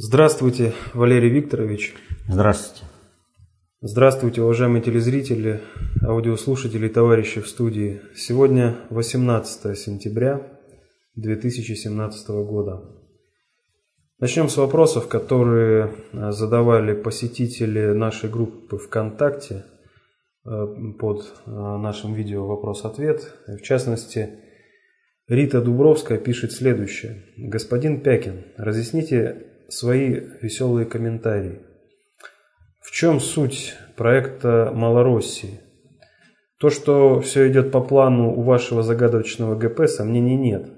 Здравствуйте, Валерий Викторович. Здравствуйте. Здравствуйте, уважаемые телезрители, аудиослушатели и товарищи в студии. Сегодня 18 сентября 2017 года. Начнем с вопросов, которые а, задавали посетители нашей группы ВКонтакте а, под а, нашим видео «Вопрос-ответ». В частности, Рита Дубровская пишет следующее. «Господин Пякин, разъясните свои веселые комментарии. В чем суть проекта Малороссии? То, что все идет по плану у вашего загадочного ГП, сомнений нет.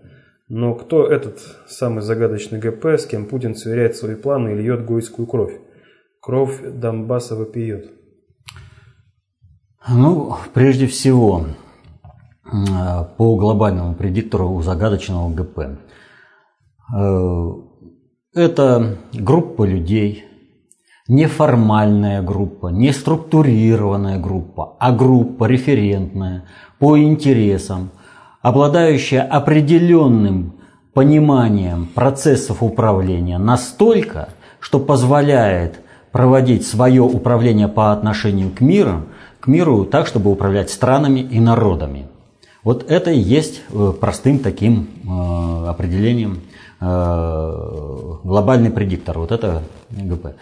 Но кто этот самый загадочный ГП, с кем Путин сверяет свои планы и льет гойскую кровь? Кровь Донбасса вопиет. Ну, прежде всего, по глобальному предиктору у загадочного ГП. Это группа людей, неформальная группа, не структурированная группа, а группа референтная по интересам, обладающая определенным пониманием процессов управления настолько, что позволяет проводить свое управление по отношению к миру, к миру так, чтобы управлять странами и народами. Вот это и есть э, простым таким э, определением глобальный предиктор, вот это ГП.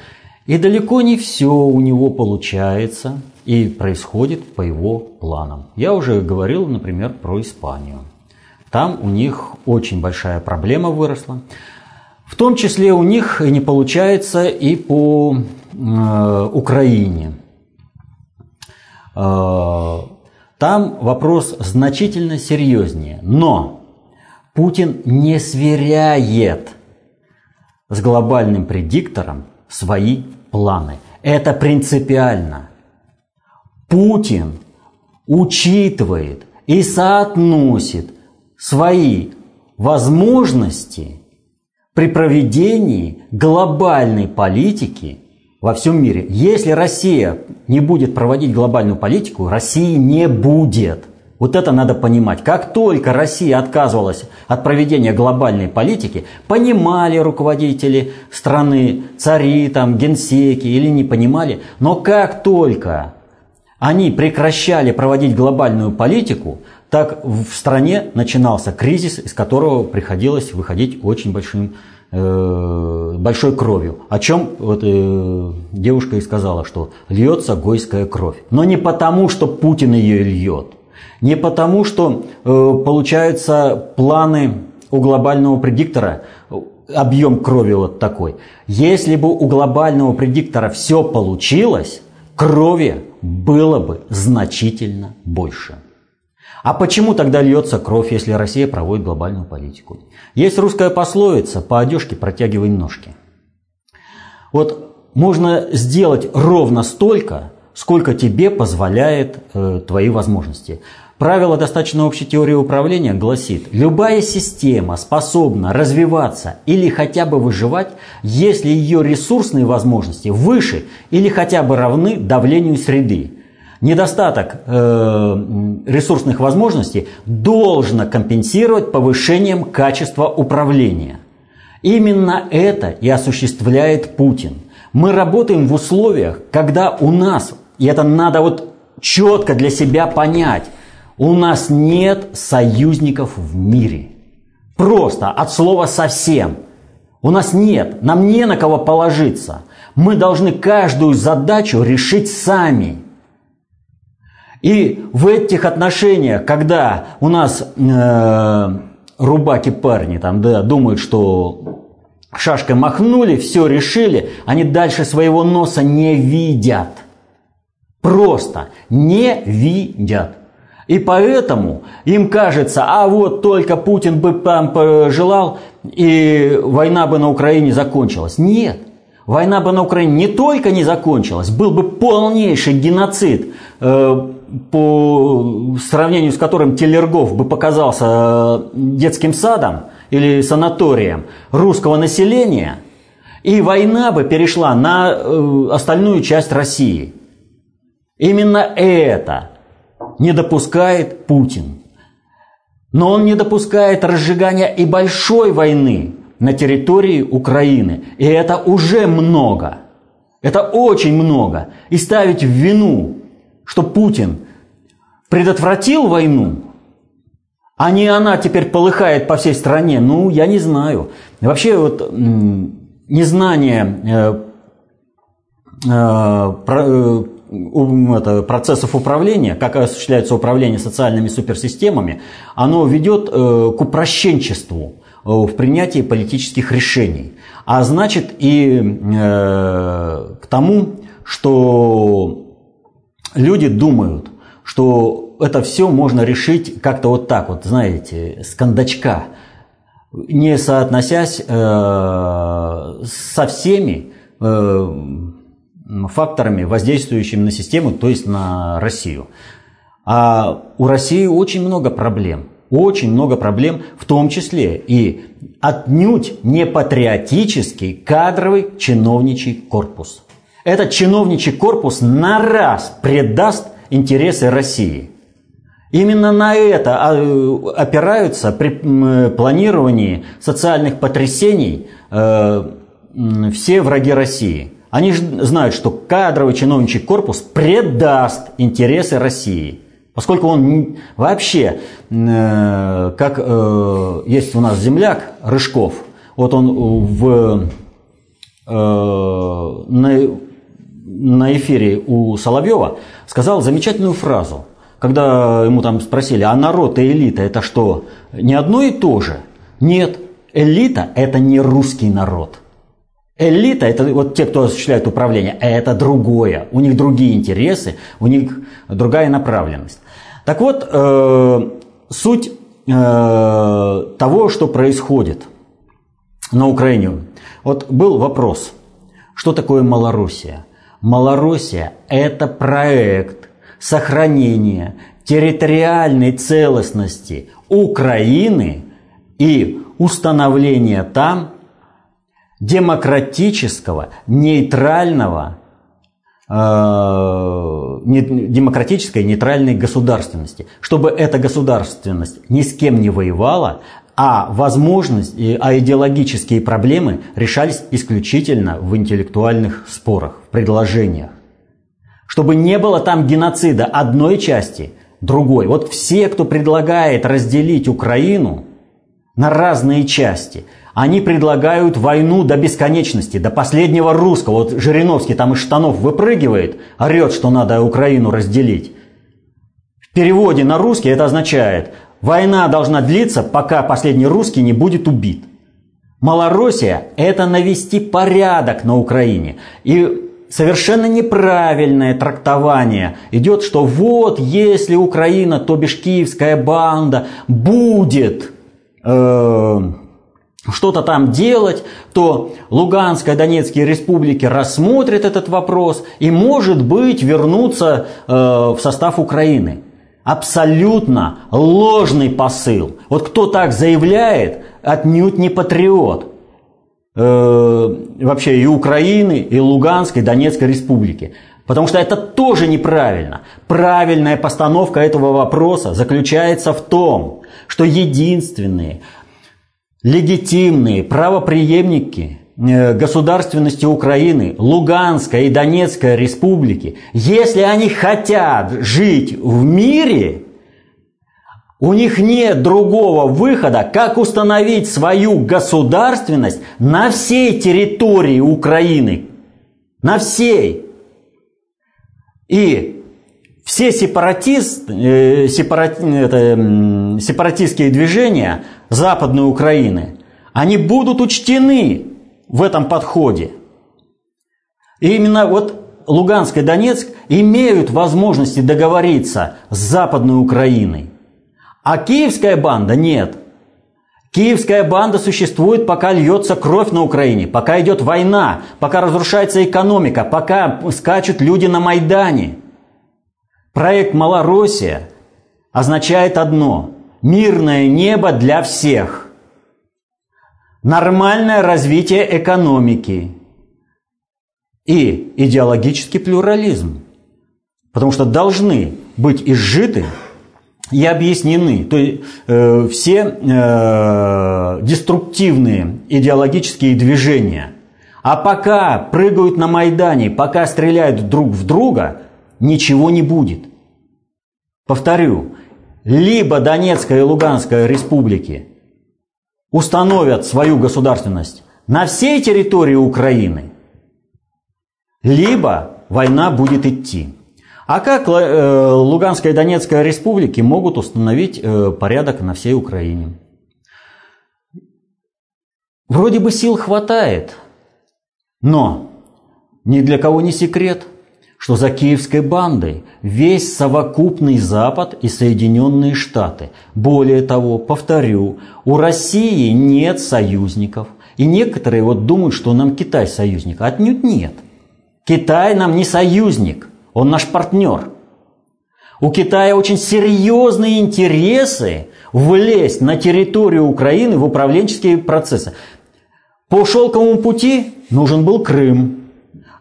И далеко не все у него получается и происходит по его планам. Я уже говорил, например, про Испанию. Там у них очень большая проблема выросла. В том числе у них не получается и по э, Украине. Э, там вопрос значительно серьезнее. Но Путин не сверяет с глобальным предиктором свои планы. Это принципиально. Путин учитывает и соотносит свои возможности при проведении глобальной политики во всем мире. Если Россия не будет проводить глобальную политику, России не будет. Вот это надо понимать. Как только Россия отказывалась от проведения глобальной политики, понимали руководители страны, цари, там, генсеки или не понимали, но как только они прекращали проводить глобальную политику, так в стране начинался кризис, из которого приходилось выходить очень большим, э, большой кровью. О чем вот, э, девушка и сказала, что льется гойская кровь. Но не потому, что Путин ее льет, не потому, что э, получаются планы у глобального предиктора, объем крови вот такой. Если бы у глобального предиктора все получилось, крови было бы значительно больше. А почему тогда льется кровь, если Россия проводит глобальную политику? Есть русская пословица «по одежке протягивай ножки». Вот можно сделать ровно столько, сколько тебе позволяет э, твои возможности. Правило достаточно общей теории управления гласит, любая система способна развиваться или хотя бы выживать, если ее ресурсные возможности выше или хотя бы равны давлению среды. Недостаток э, ресурсных возможностей должно компенсировать повышением качества управления. Именно это и осуществляет Путин. Мы работаем в условиях, когда у нас и это надо вот четко для себя понять. У нас нет союзников в мире. Просто от слова совсем. У нас нет, нам не на кого положиться. Мы должны каждую задачу решить сами. И в этих отношениях, когда у нас э, рубаки парни там, да, думают, что шашкой махнули, все решили, они дальше своего носа не видят – Просто не видят. И поэтому им кажется, а вот только Путин бы там пожелал, и война бы на Украине закончилась. Нет. Война бы на Украине не только не закончилась, был бы полнейший геноцид, э, по сравнению с которым Телергов бы показался э, детским садом или санаторием русского населения, и война бы перешла на э, остальную часть России – Именно это не допускает Путин. Но он не допускает разжигания и большой войны на территории Украины. И это уже много. Это очень много. И ставить в вину, что Путин предотвратил войну, а не она теперь полыхает по всей стране, ну, я не знаю. Вообще вот незнание э, э, э, это, процессов управления, как осуществляется управление социальными суперсистемами, оно ведет э, к упрощенчеству э, в принятии политических решений. А значит и э, к тому, что люди думают, что это все можно решить как-то вот так вот, знаете, с кондачка, не соотносясь э, со всеми э, факторами, воздействующими на систему, то есть на Россию. А у России очень много проблем. Очень много проблем, в том числе и отнюдь не патриотический кадровый чиновничий корпус. Этот чиновничий корпус на раз предаст интересы России. Именно на это а, опираются при планировании социальных потрясений э, все враги России – они же знают, что кадровый чиновничий корпус предаст интересы России. Поскольку он вообще, э, как э, есть у нас земляк Рыжков, вот он в, э, на, на эфире у Соловьева сказал замечательную фразу, когда ему там спросили, а народ и элита это что, не одно и то же? Нет, элита это не русский народ – Элита – это вот те, кто осуществляет управление, а это другое. У них другие интересы, у них другая направленность. Так вот, э, суть э, того, что происходит на Украине. Вот был вопрос, что такое Малороссия? Малороссия – это проект сохранения территориальной целостности Украины и установления там демократического, нейтрального, э, демократической нейтральной государственности, чтобы эта государственность ни с кем не воевала, а возможности, а идеологические проблемы решались исключительно в интеллектуальных спорах, в предложениях. Чтобы не было там геноцида одной части, другой. Вот все, кто предлагает разделить Украину на разные части – они предлагают войну до бесконечности, до последнего русского. Вот Жириновский там из штанов выпрыгивает, орет, что надо Украину разделить. В переводе на русский это означает, война должна длиться, пока последний русский не будет убит. Малороссия – это навести порядок на Украине. И совершенно неправильное трактование идет, что вот если Украина, то бишь киевская банда, будет э, что-то там делать, то Луганская, Донецкие республики рассмотрят этот вопрос и, может быть, вернутся э, в состав Украины. Абсолютно ложный посыл. Вот кто так заявляет, отнюдь не патриот. Э, вообще и Украины, и Луганской, и Донецкой республики. Потому что это тоже неправильно. Правильная постановка этого вопроса заключается в том, что единственные легитимные правоприемники э, государственности Украины, Луганской и Донецкой республики, если они хотят жить в мире, у них нет другого выхода, как установить свою государственность на всей территории Украины. На всей. И все сепаратист, э, сепарат, это, сепаратистские движения Западной Украины, они будут учтены в этом подходе. И именно вот Луганск и Донецк имеют возможности договориться с Западной Украиной. А киевская банда нет. Киевская банда существует, пока льется кровь на Украине, пока идет война, пока разрушается экономика, пока скачут люди на Майдане – Проект «Малороссия» означает одно – мирное небо для всех, нормальное развитие экономики и идеологический плюрализм. Потому что должны быть изжиты и объяснены то есть, э, все э, деструктивные идеологические движения. А пока прыгают на Майдане, пока стреляют друг в друга, ничего не будет. Повторю, либо Донецкая и Луганская республики установят свою государственность на всей территории Украины, либо война будет идти. А как э, Луганская и Донецкая республики могут установить э, порядок на всей Украине? Вроде бы сил хватает, но ни для кого не секрет, что за киевской бандой весь совокупный Запад и Соединенные Штаты. Более того, повторю, у России нет союзников. И некоторые вот думают, что нам Китай союзник. Отнюдь нет. Китай нам не союзник – он наш партнер. У Китая очень серьезные интересы влезть на территорию Украины в управленческие процессы. По шелковому пути нужен был Крым.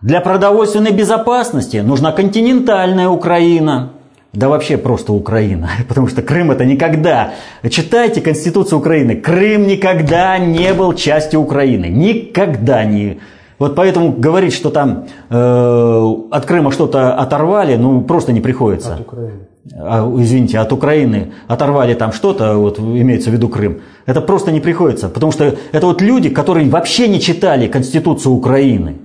Для продовольственной безопасности нужна континентальная Украина. Да вообще просто Украина, потому что Крым это никогда. Читайте Конституцию Украины. Крым никогда не был частью Украины. Никогда не вот поэтому говорить, что там э, от Крыма что-то оторвали, ну просто не приходится. От Украины. А, извините, от Украины оторвали там что-то, вот имеется в виду Крым. Это просто не приходится, потому что это вот люди, которые вообще не читали Конституцию Украины.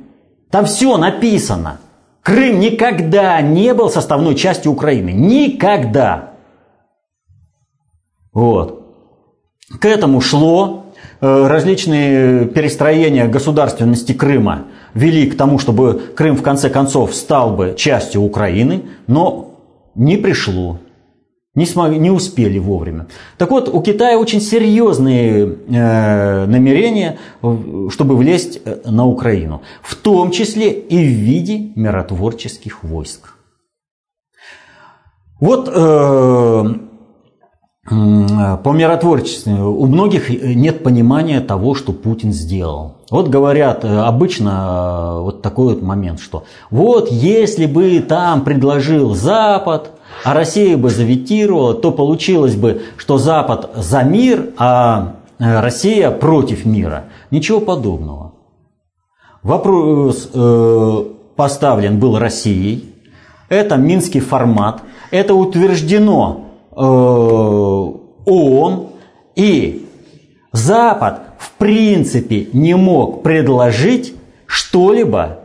Там все написано. Крым никогда не был составной частью Украины. Никогда. Вот. К этому шло Э, различные перестроения государственности Крыма вели к тому, чтобы Крым в конце концов стал бы частью Украины, но не пришло. Не, смогли, не успели вовремя. Так вот, у Китая очень серьезные э, намерения, чтобы влезть э, на Украину. В том числе и в виде миротворческих войск. Вот э, по миротворчеству у многих нет понимания того, что Путин сделал. Вот говорят э, обычно э, вот такой вот момент, что вот если бы там предложил Запад, а Россия бы заветировала, то получилось бы, что Запад за мир, а э, Россия против мира. Ничего подобного. Вопрос э, поставлен был Россией. Это минский формат. Это утверждено Э, ООН, и Запад в принципе не мог предложить что-либо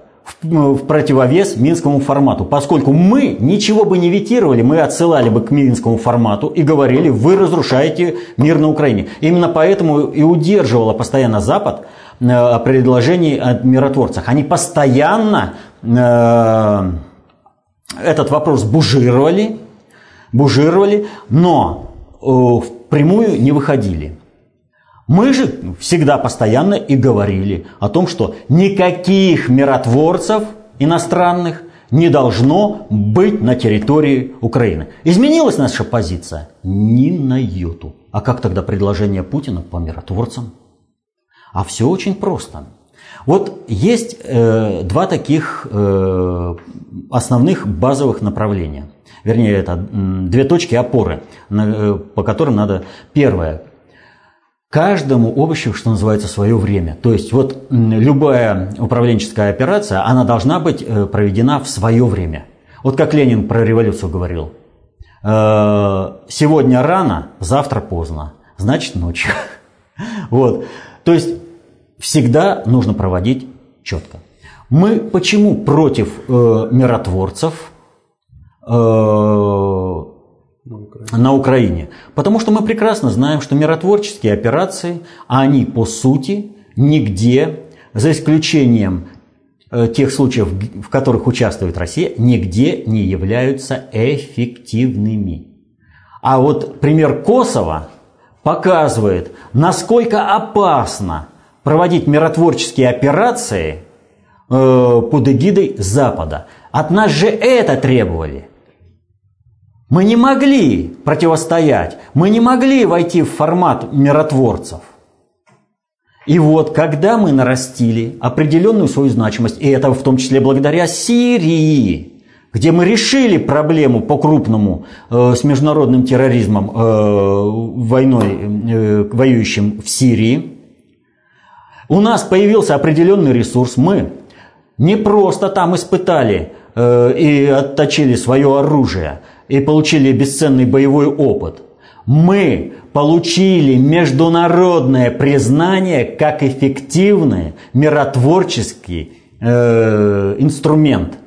в противовес Минскому формату, поскольку мы ничего бы не ветировали, мы отсылали бы к Минскому формату и говорили, вы разрушаете мир на Украине. Именно поэтому и удерживала постоянно Запад э, предложений о миротворцах. Они постоянно э, этот вопрос бужировали, бужировали, но э, прямую не выходили. Мы же всегда постоянно и говорили о том, что никаких миротворцев иностранных не должно быть на территории Украины. Изменилась наша позиция? Ни на йоту. А как тогда предложение Путина по миротворцам? А все очень просто. Вот есть э, два таких э, основных базовых направления – вернее, это две точки опоры, э, по которым надо... Первое. Каждому овощу, что называется, свое время. То есть вот любая управленческая операция, она должна быть э, проведена в свое время. Вот как Ленин про революцию говорил. «Э, сегодня рано, завтра поздно, значит ночью. Вот. То есть всегда нужно проводить четко. Мы почему против э, миротворцев, на Украине. Потому что мы прекрасно знаем, что миротворческие операции, они по сути нигде, за исключением э, тех случаев, в которых участвует Россия, нигде не являются эффективными. А вот пример Косово показывает, насколько опасно проводить миротворческие операции э, под эгидой Запада. От нас же это требовали – мы не могли противостоять, мы не могли войти в формат миротворцев. И вот, когда мы нарастили определенную свою значимость, и это в том числе благодаря Сирии, где мы решили проблему по-крупному э, с международным терроризмом, э, войной, э, воюющим в Сирии. У нас появился определенный ресурс. Мы не просто там испытали и отточили свое оружие и получили бесценный боевой опыт. Мы получили международное признание как эффективный миротворческий э, инструмент.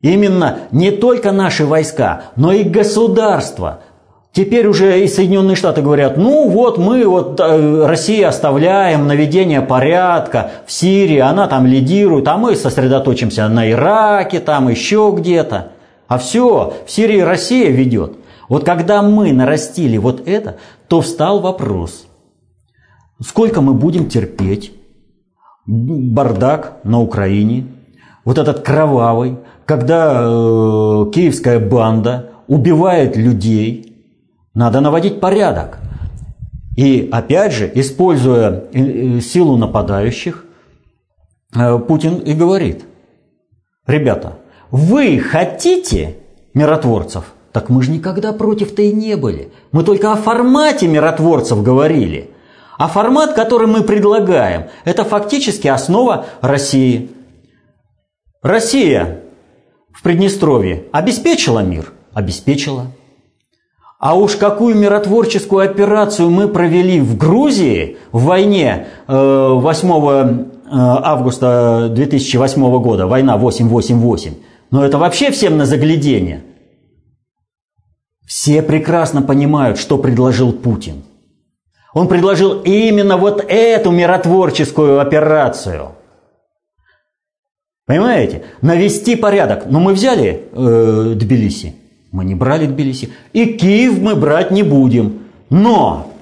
Именно не только наши войска, но и государства. Теперь уже и Соединенные Штаты говорят, ну вот мы, вот э, Россия оставляем наведение порядка в Сирии, она там лидирует, а мы сосредоточимся на Ираке, там еще где-то. А все, в Сирии Россия ведет. Вот когда мы нарастили вот это, то встал вопрос, сколько мы будем терпеть бардак на Украине, вот этот кровавый, когда э, киевская банда убивает людей, надо наводить порядок. И опять же, используя э, силу нападающих, э, Путин и говорит, ребята, вы хотите миротворцев? Так мы же никогда против-то и не были. Мы только о формате миротворцев говорили. А формат, который мы предлагаем, это фактически основа России. Россия в Приднестровье обеспечила мир? Обеспечила. А уж какую миротворческую операцию мы провели в Грузии в войне 8 э, э, августа 2008 года, война 888, но это вообще всем на заглядение. Все прекрасно понимают, что предложил Путин. Он предложил именно вот эту миротворческую операцию. Понимаете? Навести порядок. Но мы взяли э, Тбилиси. Мы не брали Тбилиси. И Киев мы брать не будем. Но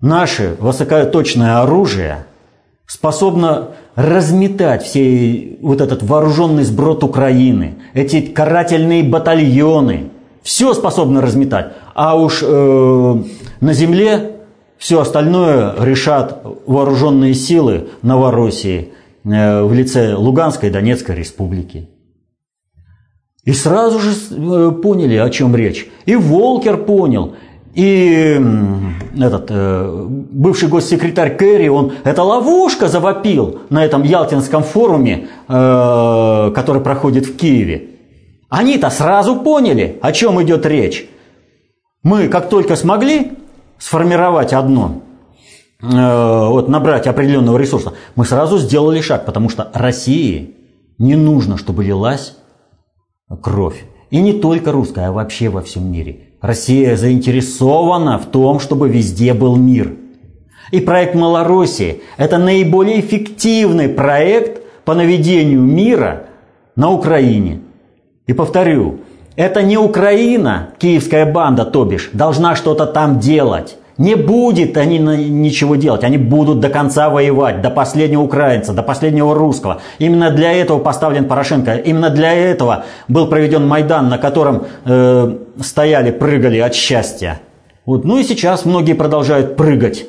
наше высокоточное оружие способно разметать все вот этот вооруженный сброд Украины, эти карательные батальоны, все способно разметать. А уж э, на земле все остальное решат вооруженные силы Новороссии э, в лице Луганской и Донецкой республики. И сразу же э, поняли, о чем речь. И Волкер понял, и этот э, бывший госсекретарь Керри, он это ловушка завопил на этом Ялтинском форуме, э, который проходит в Киеве. Они-то сразу поняли, о чем идет речь. Мы, как только смогли сформировать одно, э, вот набрать определенного ресурса, мы сразу сделали шаг, потому что России не нужно, чтобы лилась кровь. И не только русская, а вообще во всем мире. Россия заинтересована в том, чтобы везде был мир. И проект Малороссии – это наиболее эффективный проект по наведению мира на Украине. И повторю, это не Украина, киевская банда, то бишь, должна что-то там делать. Не будет они ничего делать, они будут до конца воевать, до последнего украинца, до последнего русского. Именно для этого поставлен Порошенко, именно для этого был проведен Майдан, на котором э, стояли, прыгали от счастья. Вот. Ну и сейчас многие продолжают прыгать.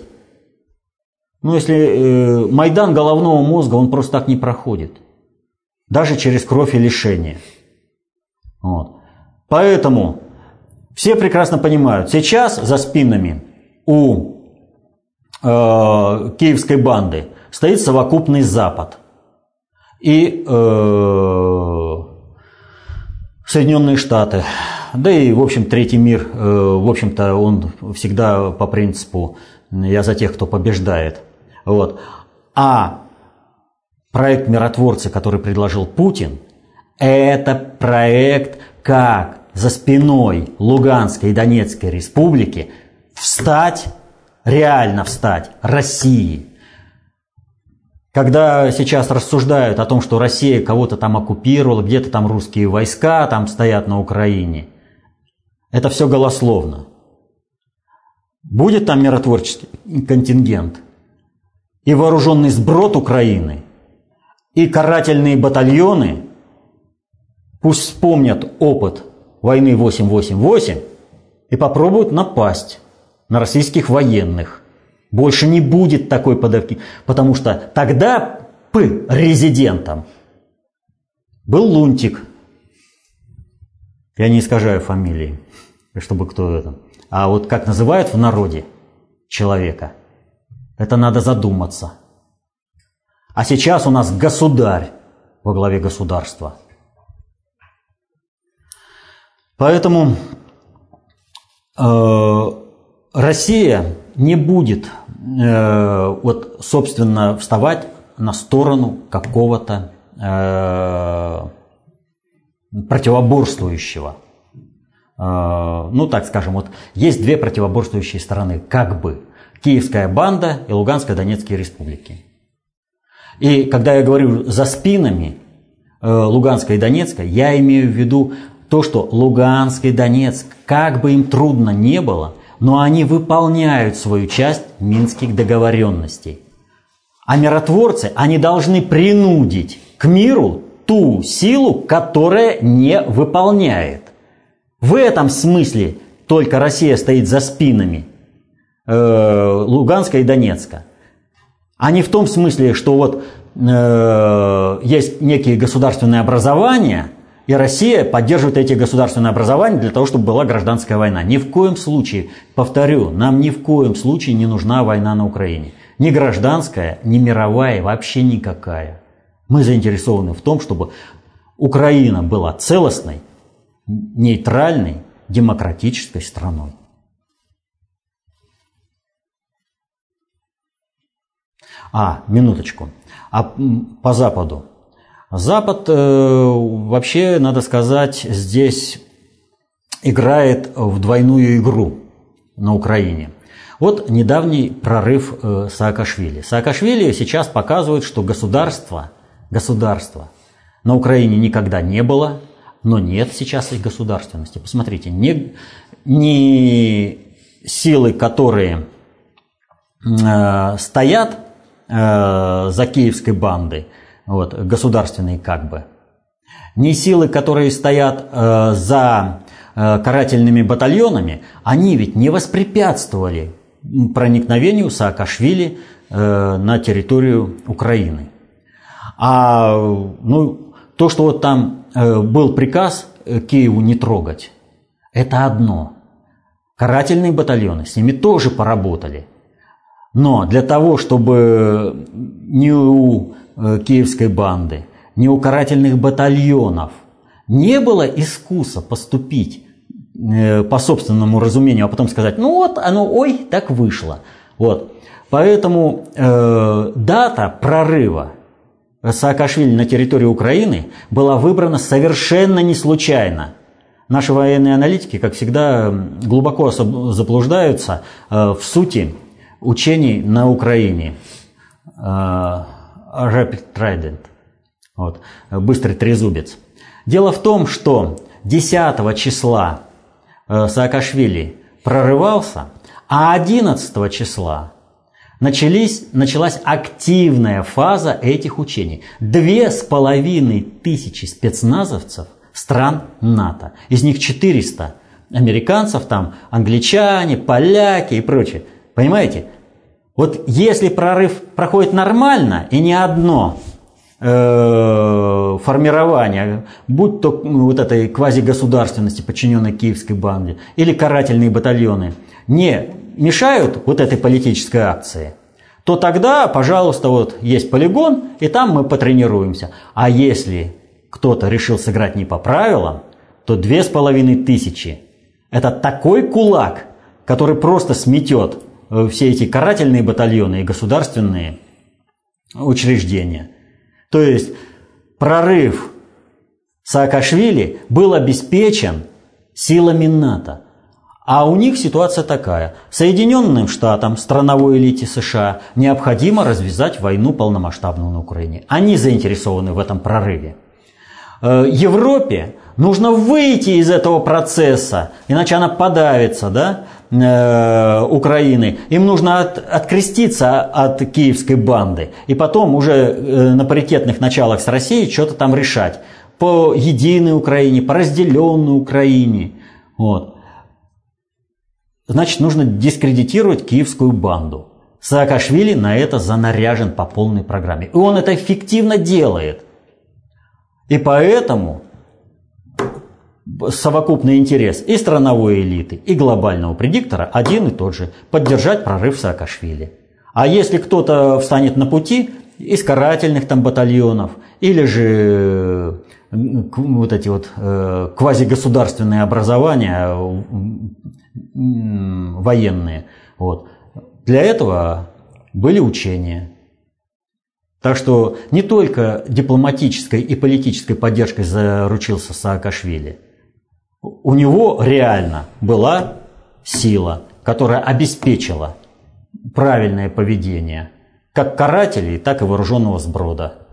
Но если э, Майдан головного мозга, он просто так не проходит. Даже через кровь и лишение. Вот. Поэтому все прекрасно понимают, сейчас за спинами у э, киевской банды стоит совокупный Запад. И э, Соединенные Штаты, да и, в общем, третий мир, э, в общем-то, он всегда по принципу «я за тех, кто побеждает». Вот. А проект миротворцы, который предложил Путин, это проект, как за спиной Луганской и Донецкой республики – встать, реально встать России. Когда сейчас рассуждают о том, что Россия кого-то там оккупировала, где-то там русские войска там стоят на Украине, это все голословно. Будет там миротворческий контингент и вооруженный сброд Украины, и карательные батальоны, пусть вспомнят опыт войны 888 и попробуют напасть на российских военных. Больше не будет такой подавки, потому что тогда П резидентам Был Лунтик. Я не искажаю фамилии, чтобы кто это. А вот как называют в народе человека, это надо задуматься. А сейчас у нас государь во главе государства. Поэтому э, Россия не будет э, вот, собственно, вставать на сторону какого-то э, противоборствующего. Э, ну, так скажем, вот есть две противоборствующие стороны, как бы. Киевская банда и Луганская Донецкие республики. И когда я говорю за спинами э, Луганска и Донецка, я имею в виду то, что Луганск и Донецк, как бы им трудно не было, но они выполняют свою часть минских договоренностей. А миротворцы, они должны принудить к миру ту силу, которая не выполняет. В этом смысле только Россия стоит за спинами э, Луганска и Донецка. А не в том смысле, что вот э, есть некие государственные образования, и Россия поддерживает эти государственные образования для того, чтобы была гражданская война. Ни в коем случае, повторю, нам ни в коем случае не нужна война на Украине. Ни гражданская, ни мировая, вообще никакая. Мы заинтересованы в том, чтобы Украина была целостной, нейтральной, демократической страной. А, минуточку. А по Западу. Запад, э, вообще, надо сказать, здесь играет в двойную игру на Украине. Вот недавний прорыв э, Саакашвили. Саакашвили сейчас показывает, что государство, государство на Украине никогда не было, но нет сейчас их государственности. Посмотрите, не, не силы, которые э, стоят э, за киевской бандой, вот, государственные как бы, не силы, которые стоят э, за э, карательными батальонами, они ведь не воспрепятствовали проникновению Саакашвили э, на территорию Украины. А ну, то, что вот там э, был приказ э, Киеву не трогать, это одно. Карательные батальоны с ними тоже поработали. Но для того, чтобы ни у киевской банды, ни у батальонов не было искуса поступить Э, по собственному разумению, а потом сказать, ну вот оно, ой, так вышло. Вот. Поэтому э, дата прорыва Саакашвили на территории Украины была выбрана совершенно не случайно. Наши военные аналитики, как всегда, глубоко заблуждаются э, в сути учений на Украине. Э, Rapid Trident. Вот. Быстрый трезубец. Дело в том, что 10 числа Э, Саакашвили прорывался, а 11 числа начались, началась активная фаза этих учений. Две с половиной тысячи спецназовцев стран НАТО. Из них 400 американцев, там англичане, поляки и прочее. Понимаете? Вот если прорыв проходит нормально и не одно Э, формирования, будь то вот этой квазигосударственности, подчиненной киевской банде, или карательные батальоны, не мешают вот этой политической акции, то тогда, пожалуйста, вот есть полигон, и там мы потренируемся. А если кто-то решил сыграть не по правилам, то две с половиной тысячи – это такой кулак, который просто сметет все эти карательные батальоны и государственные учреждения – то есть прорыв Саакашвили был обеспечен силами НАТО. А у них ситуация такая. Соединенным Штатам, страновой элите США, необходимо развязать войну полномасштабную на Украине. Они заинтересованы в этом прорыве. Э, Европе нужно выйти из этого процесса, иначе она подавится, да? Э, Украины, им нужно от, откреститься от киевской банды и потом уже э, на паритетных началах с Россией что-то там решать по единой Украине, по разделенной Украине. Вот. Значит, нужно дискредитировать киевскую банду. Саакашвили на это занаряжен по полной программе. И он это эффективно делает. И поэтому совокупный интерес и страновой элиты, и глобального предиктора один и тот же – поддержать прорыв Саакашвили. А если кто-то встанет на пути из карательных там батальонов или же вот эти вот э, квазигосударственные образования военные, вот, для этого были учения. Так что не только дипломатической и политической поддержкой заручился Саакашвили. У него реально была сила, которая обеспечила правильное поведение как карателей, так и вооруженного сброда.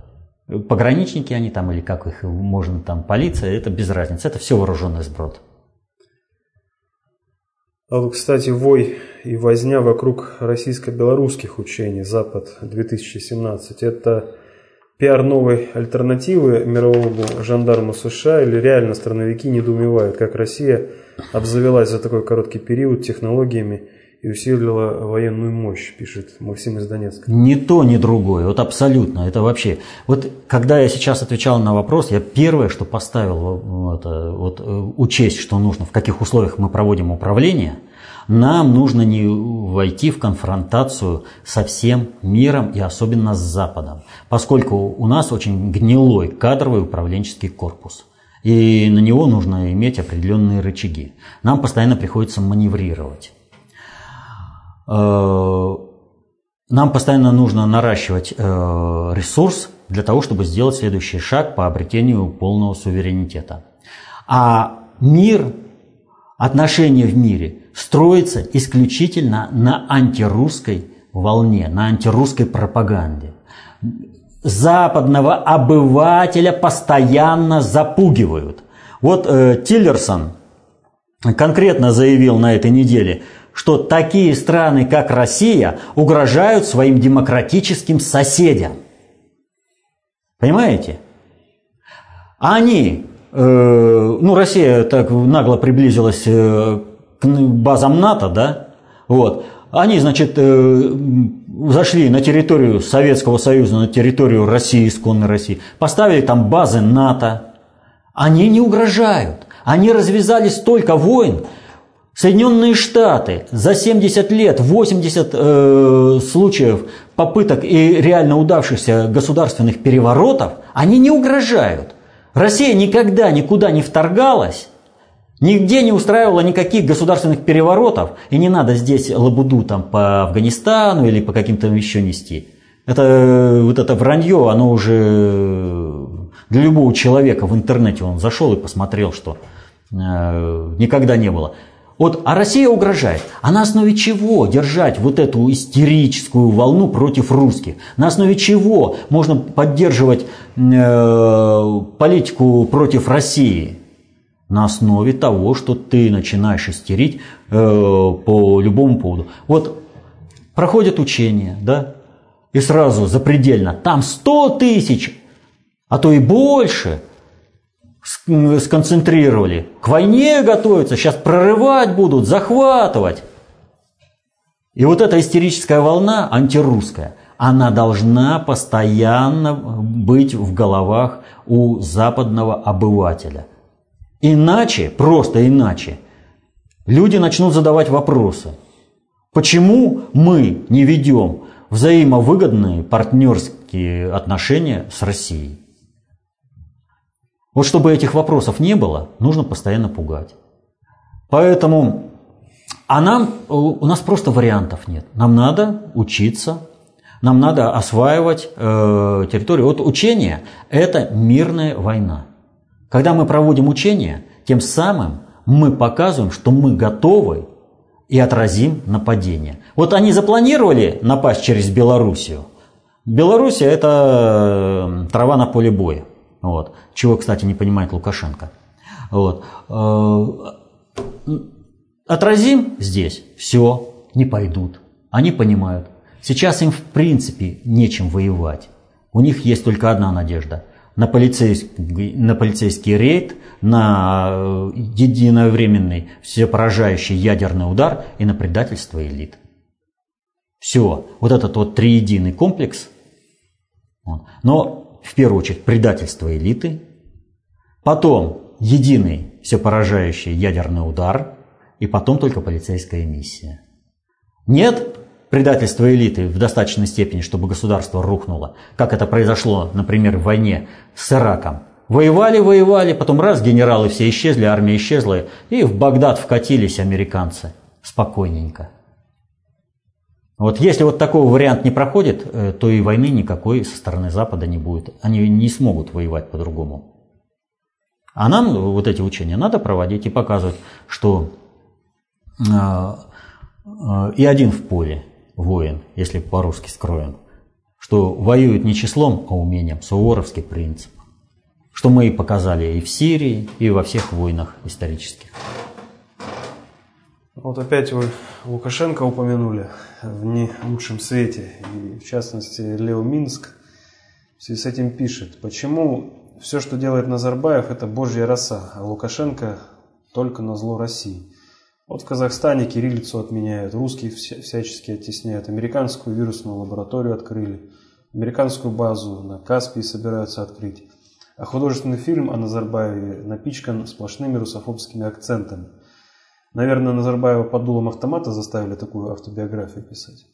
Пограничники они там или как их можно там, полиция, это без разницы, это все вооруженный сброд. А вот, кстати, вой и возня вокруг российско-белорусских учений «Запад-2017» – это пиар новой альтернативы мировому жандарму США или реально страновики недоумевают, как Россия обзавелась за такой короткий период технологиями и усилила военную мощь, пишет Максим из Донецка. Ни то, ни другое. Вот абсолютно. Это вообще... Вот когда я сейчас отвечал на вопрос, я первое, что поставил, это, вот, э, учесть, что нужно, в каких условиях мы проводим управление, нам нужно не войти в конфронтацию со всем миром и особенно с Западом, поскольку у нас очень гнилой кадровый управленческий корпус. И на него нужно иметь определенные рычаги. Нам постоянно приходится маневрировать. Э, нам постоянно нужно наращивать э, ресурс для того, чтобы сделать следующий шаг по обретению полного суверенитета. А мир, отношения в мире строятся исключительно на антирусской волне, на антирусской пропаганде. Западного обывателя постоянно запугивают. Вот э, Тиллерсон конкретно заявил на этой неделе – что такие страны, как Россия, угрожают своим демократическим соседям. Понимаете? Они, э, ну, Россия так нагло приблизилась э, базам НАТО, да, вот, они, значит, э, зашли на территорию Советского Союза, на территорию России, исконной России, поставили там базы НАТО. Они не угрожают. Они развязали столько войн, Соединенные Штаты за 70 лет 80 э, случаев попыток и реально удавшихся государственных переворотов, они не угрожают. Россия никогда никуда не вторгалась, нигде не устраивала никаких государственных переворотов, и не надо здесь лабуду там по Афганистану или по каким-то еще нести. Это, вот это вранье, оно уже для любого человека в интернете он зашел и посмотрел, что э, никогда не было. Вот, а Россия угрожает. А на основе чего держать вот эту истерическую волну против русских? На основе чего можно поддерживать э, политику против России? На основе того, что ты начинаешь истерить э, по любому поводу. Вот проходят учения, да, и сразу запредельно, там 100 тысяч, а то и больше – сконцентрировали. К войне готовятся, сейчас прорывать будут, захватывать. И вот эта истерическая волна антирусская, она должна постоянно быть в головах у западного обывателя. Иначе, просто иначе, люди начнут задавать вопросы. Почему мы не ведем взаимовыгодные партнерские отношения с Россией? Вот чтобы этих вопросов не было, нужно постоянно пугать. Поэтому, а нам, у нас просто вариантов нет. Нам надо учиться, нам надо осваивать э, территорию. Вот учение – это мирная война. Когда мы проводим учения, тем самым мы показываем, что мы готовы и отразим нападение. Вот они запланировали напасть через Белоруссию. Белоруссия – это э, трава на поле боя. Вот. Чего, кстати, не понимает Лукашенко. Вот. Э, отразим здесь, все, не пойдут. Они понимают. Сейчас им в принципе нечем воевать. У них есть только одна надежда на полицейский, на полицейский рейд, на э, единовременный всепоражающий ядерный удар и на предательство элит. Все, вот этот вот триединый комплекс. Но в первую очередь предательство элиты, потом единый всепоражающий ядерный удар, и потом только полицейская миссия. Нет предательства элиты в достаточной степени, чтобы государство рухнуло, как это произошло, например, в войне с Ираком. Воевали, воевали, потом раз, генералы все исчезли, армия исчезла, и в Багдад вкатились американцы спокойненько. Вот если вот такой вариант не проходит, э, то и войны никакой со стороны Запада не будет. Они не смогут воевать по-другому. А нам вот эти учения надо проводить и показывать, что э, э, и один в поле воин, если по-русски скроен, что воюет не числом, а умением, суворовский принцип. Что мы и показали и в Сирии, и во всех войнах исторических. Вот опять вы Лукашенко упомянули в не лучшем свете. И в частности, Лео Минск в связи с этим пишет, почему все, что делает Назарбаев, это божья роса, а Лукашенко только на зло России. Вот в Казахстане кириллицу отменяют, русские всячески оттесняют, американскую вирусную лабораторию открыли, американскую базу на Каспии собираются открыть. А художественный фильм о Назарбаеве напичкан сплошными русофобскими акцентами – Наверное, Назарбаева под дулом автомата заставили такую автобиографию писать.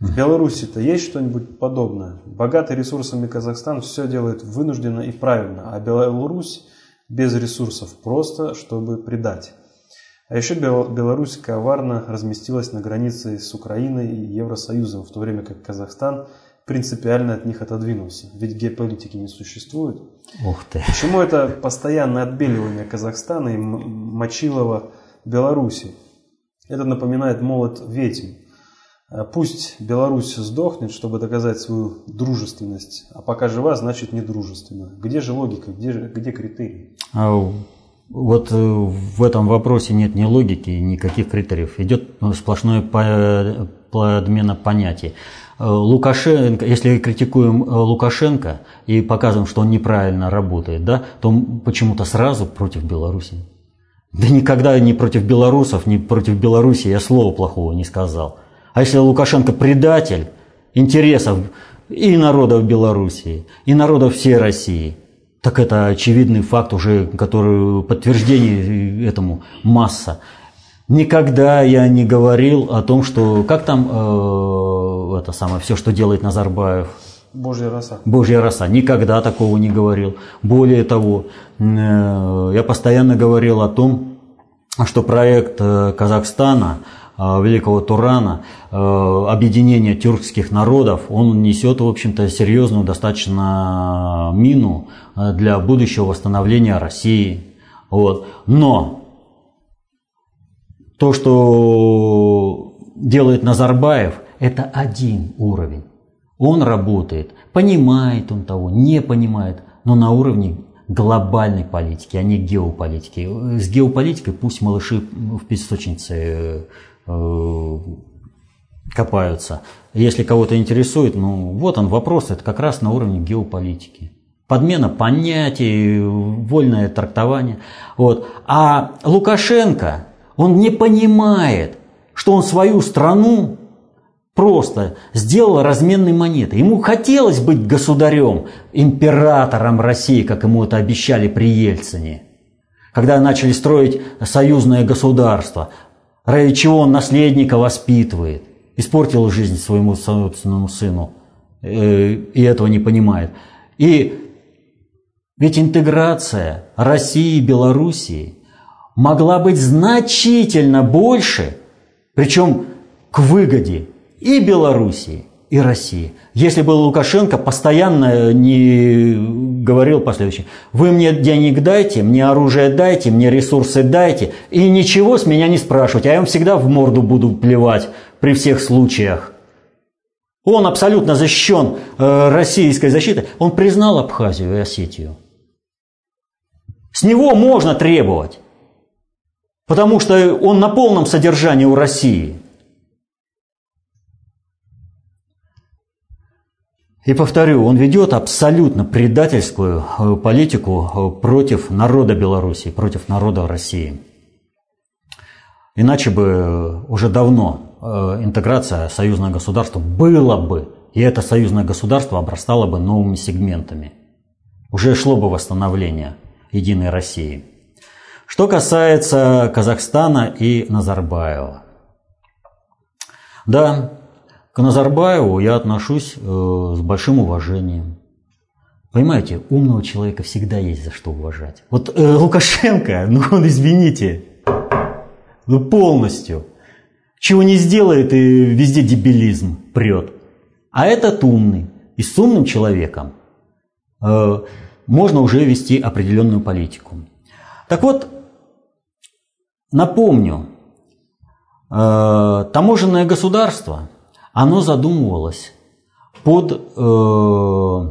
В Беларуси-то есть что-нибудь подобное? Богатый ресурсами Казахстан все делает вынужденно и правильно, а Беларусь без ресурсов просто, чтобы предать. А еще Беларусь коварно разместилась на границе с Украиной и Евросоюзом, в то время как Казахстан принципиально от них отодвинулся. Ведь геополитики не существует. Ух ты. Почему это постоянное отбеливание Казахстана и Мочилова Беларуси. Это напоминает молот ведьм. Э, пусть Беларусь сдохнет, чтобы доказать свою дружественность, а пока жива, значит недружественна. Где же логика, где, же, где критерии? А вот э, в этом вопросе нет ни логики, никаких критериев. Идет ну, сплошное подмена понятий. Э, Лукашенко, если критикуем Лукашенко и показываем, что он неправильно работает, да, то почему-то сразу против Беларуси. Да никогда ни против белорусов, ни против Беларуси я слова плохого не сказал. А если Лукашенко предатель интересов и народов Белоруссии, и народов всей России, так это очевидный факт уже, который подтверждение этому масса. Никогда я не говорил о том, что как там э, это самое все, что делает Назарбаев, Божья роса. Божья роса. Никогда такого не говорил. Более того, э, я постоянно говорил о том, что проект э, Казахстана, Великого Турана, объединение тюркских народов, он несет, в общем-то, серьезную достаточно мину для будущего восстановления России. Вот. Но то, что делает Назарбаев, это один уровень. Он работает, понимает он того, не понимает, но на уровне глобальной политики, а не геополитики. С геополитикой пусть малыши в песочнице э, копаются. Если кого-то интересует, ну вот он вопрос, это как раз на уровне геополитики. Подмена понятий, вольное трактование. Вот. А Лукашенко, он не понимает, что он свою страну просто сделал разменной монетой. Ему хотелось быть государем, императором России, как ему это обещали при Ельцине. Когда начали строить союзное государство, ради чего он наследника воспитывает, испортил жизнь своему собственному сыну э, и этого не понимает. И ведь интеграция России и Белоруссии могла быть значительно больше, причем к выгоде и Белоруссии, и России. Если бы Лукашенко постоянно не говорил последующее, вы мне денег дайте, мне оружие дайте, мне ресурсы дайте, и ничего с меня не спрашивайте, а я вам всегда в морду буду плевать при всех случаях. Он абсолютно защищен э, российской защитой. Он признал Абхазию и Осетию. С него можно требовать, потому что он на полном содержании у России – И повторю, он ведет абсолютно предательскую э, политику э, против народа Беларуси, против народа России. Иначе бы э, уже давно интеграция союзного государства была бы, и это союзное государство обрастало бы новыми сегментами. Уже шло бы восстановление. Единой России. Что касается Казахстана и Назарбаева. Да, к Назарбаеву я отношусь э, с большим уважением. Понимаете, умного человека всегда есть за что уважать. Вот э, Лукашенко, ну он, извините, ну полностью. Чего не сделает, и везде дебилизм прет. А этот умный. И с умным человеком э, можно уже вести определенную политику. Так вот, напомню, э, таможенное государство, оно задумывалось под э,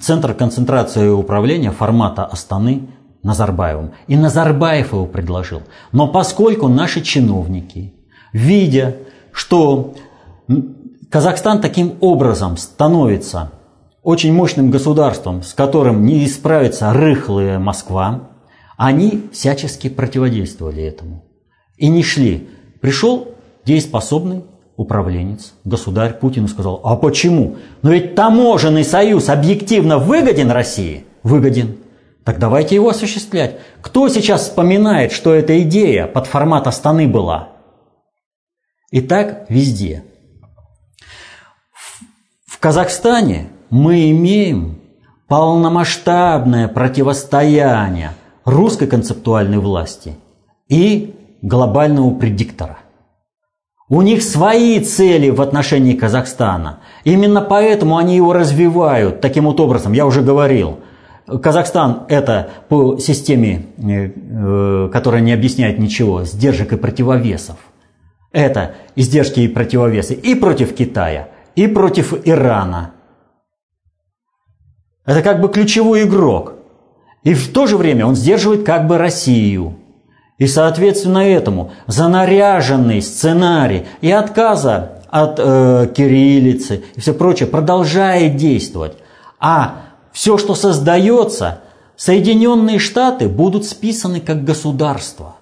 центр концентрации и управления формата Астаны Назарбаевым. И Назарбаев его предложил. Но поскольку наши чиновники, видя, что Казахстан таким образом становится очень мощным государством, с которым не справится рыхлая Москва, они всячески противодействовали этому. И не шли. Пришел дееспособный управленец, государь Путин сказал, а почему? Но ведь таможенный союз объективно выгоден России? Выгоден. Так давайте его осуществлять. Кто сейчас вспоминает, что эта идея под формат Астаны была? И так везде. В Казахстане мы имеем полномасштабное противостояние русской концептуальной власти и глобального предиктора. У них свои цели в отношении Казахстана. Именно поэтому они его развивают таким вот образом. Я уже говорил. Казахстан – это по системе, э, э, которая не объясняет ничего, сдержек и противовесов. Это издержки и противовесы и против Китая, и против Ирана. Это как бы ключевой игрок. И в то же время он сдерживает как бы Россию – и соответственно этому занаряженный сценарий и отказа от э, кириллицы и все прочее продолжает действовать. А все, что создается, Соединенные Штаты будут списаны как государство.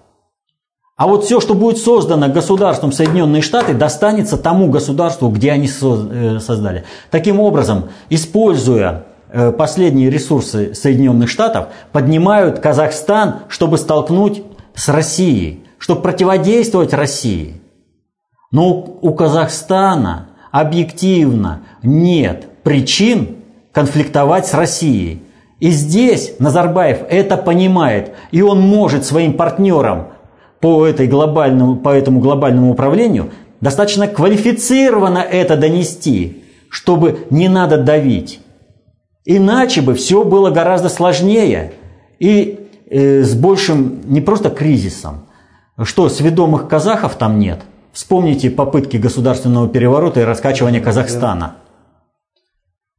А вот все, что будет создано государством Соединенные Штаты, достанется тому государству, где они э, создали. Таким образом, используя э, последние ресурсы Соединенных Штатов, поднимают Казахстан, чтобы столкнуть с Россией, чтобы противодействовать России. Но у Казахстана объективно нет причин конфликтовать с Россией. И здесь Назарбаев это понимает, и он может своим партнерам по, этой глобальному, по этому глобальному управлению достаточно квалифицированно это донести, чтобы не надо давить. Иначе бы все было гораздо сложнее. И с большим не просто кризисом. Что, сведомых казахов там нет? Вспомните попытки государственного переворота и раскачивания Казахстана.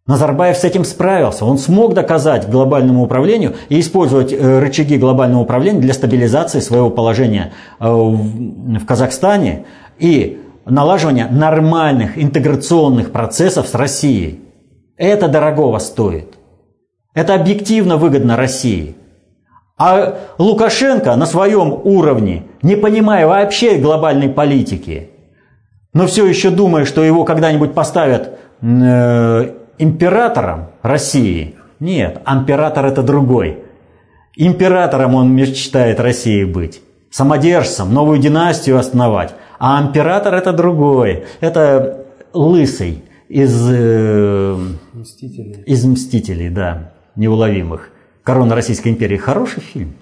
Назарбаев с этим справился. Он смог доказать глобальному управлению и использовать э, рычаги глобального управления для стабилизации своего положения э, в Казахстане и налаживания нормальных интеграционных процессов с Россией. Это дорогого стоит. Это объективно выгодно России. А Лукашенко на своем уровне, не понимая вообще глобальной политики, но все еще думая, что его когда-нибудь поставят э, императором России. Нет, император это другой. Императором он мечтает России быть. Самодержцем, новую династию основать. А император это другой. Это лысый из, э, Мстителей. из Мстителей, да, неуловимых. «Корона Российской империи» хороший фильм,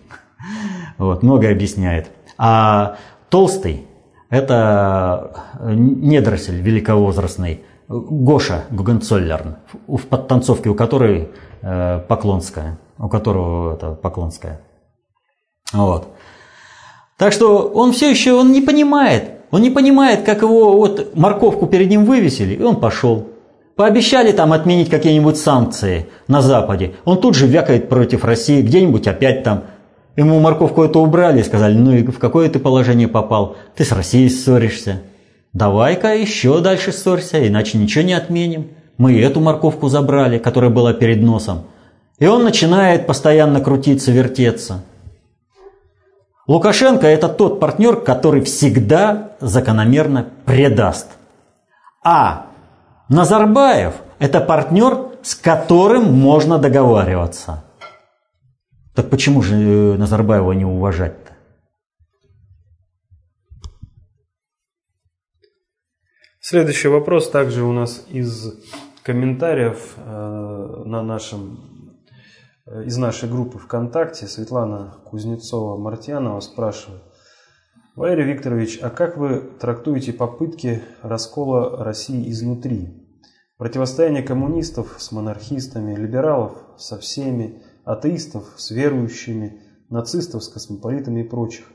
вот, многое объясняет. А «Толстый» – это недоросль великовозрастный, Гоша Гугенцоллерн, в подтанцовке у которой э, Поклонская, у которого это Поклонская. Вот. Так что он все еще он не понимает. Он не понимает, как его вот морковку перед ним вывесили, и он пошел. Пообещали там отменить какие-нибудь санкции на Западе. Он тут же вякает против России, где-нибудь опять там. Ему морковку эту убрали сказали, ну и в какое ты положение попал? Ты с Россией ссоришься. Давай-ка еще дальше ссорься, иначе ничего не отменим. Мы эту морковку забрали, которая была перед носом. И он начинает постоянно крутиться, вертеться. Лукашенко – это тот партнер, который всегда закономерно предаст. А Назарбаев – это партнер, с которым можно договариваться. Так почему же э, Назарбаева не уважать-то? Следующий вопрос также у нас из комментариев э, на нашем, э, из нашей группы ВКонтакте. Светлана Кузнецова-Мартьянова спрашивает. Валерий Викторович, а как вы трактуете попытки раскола России изнутри? Противостояние коммунистов с монархистами, либералов со всеми, атеистов с верующими, нацистов с космополитами и прочих.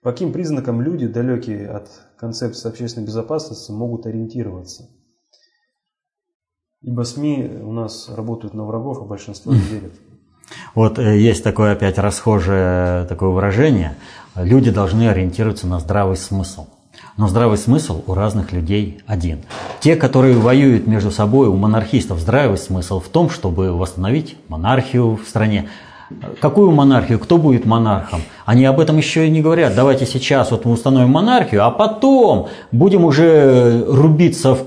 По каким признакам люди, далекие от концепции общественной безопасности, могут ориентироваться? Ибо СМИ у нас работают на врагов, а большинство не верит. Вот э, есть такое опять расхожее такое выражение. Люди должны ориентироваться на здравый смысл. Но здравый смысл у разных людей один. Те, которые воюют между собой, у монархистов здравый смысл в том, чтобы восстановить монархию в стране. Какую монархию? Кто будет монархом? Они об этом еще и не говорят. Давайте сейчас вот мы установим монархию, а потом будем уже рубиться в,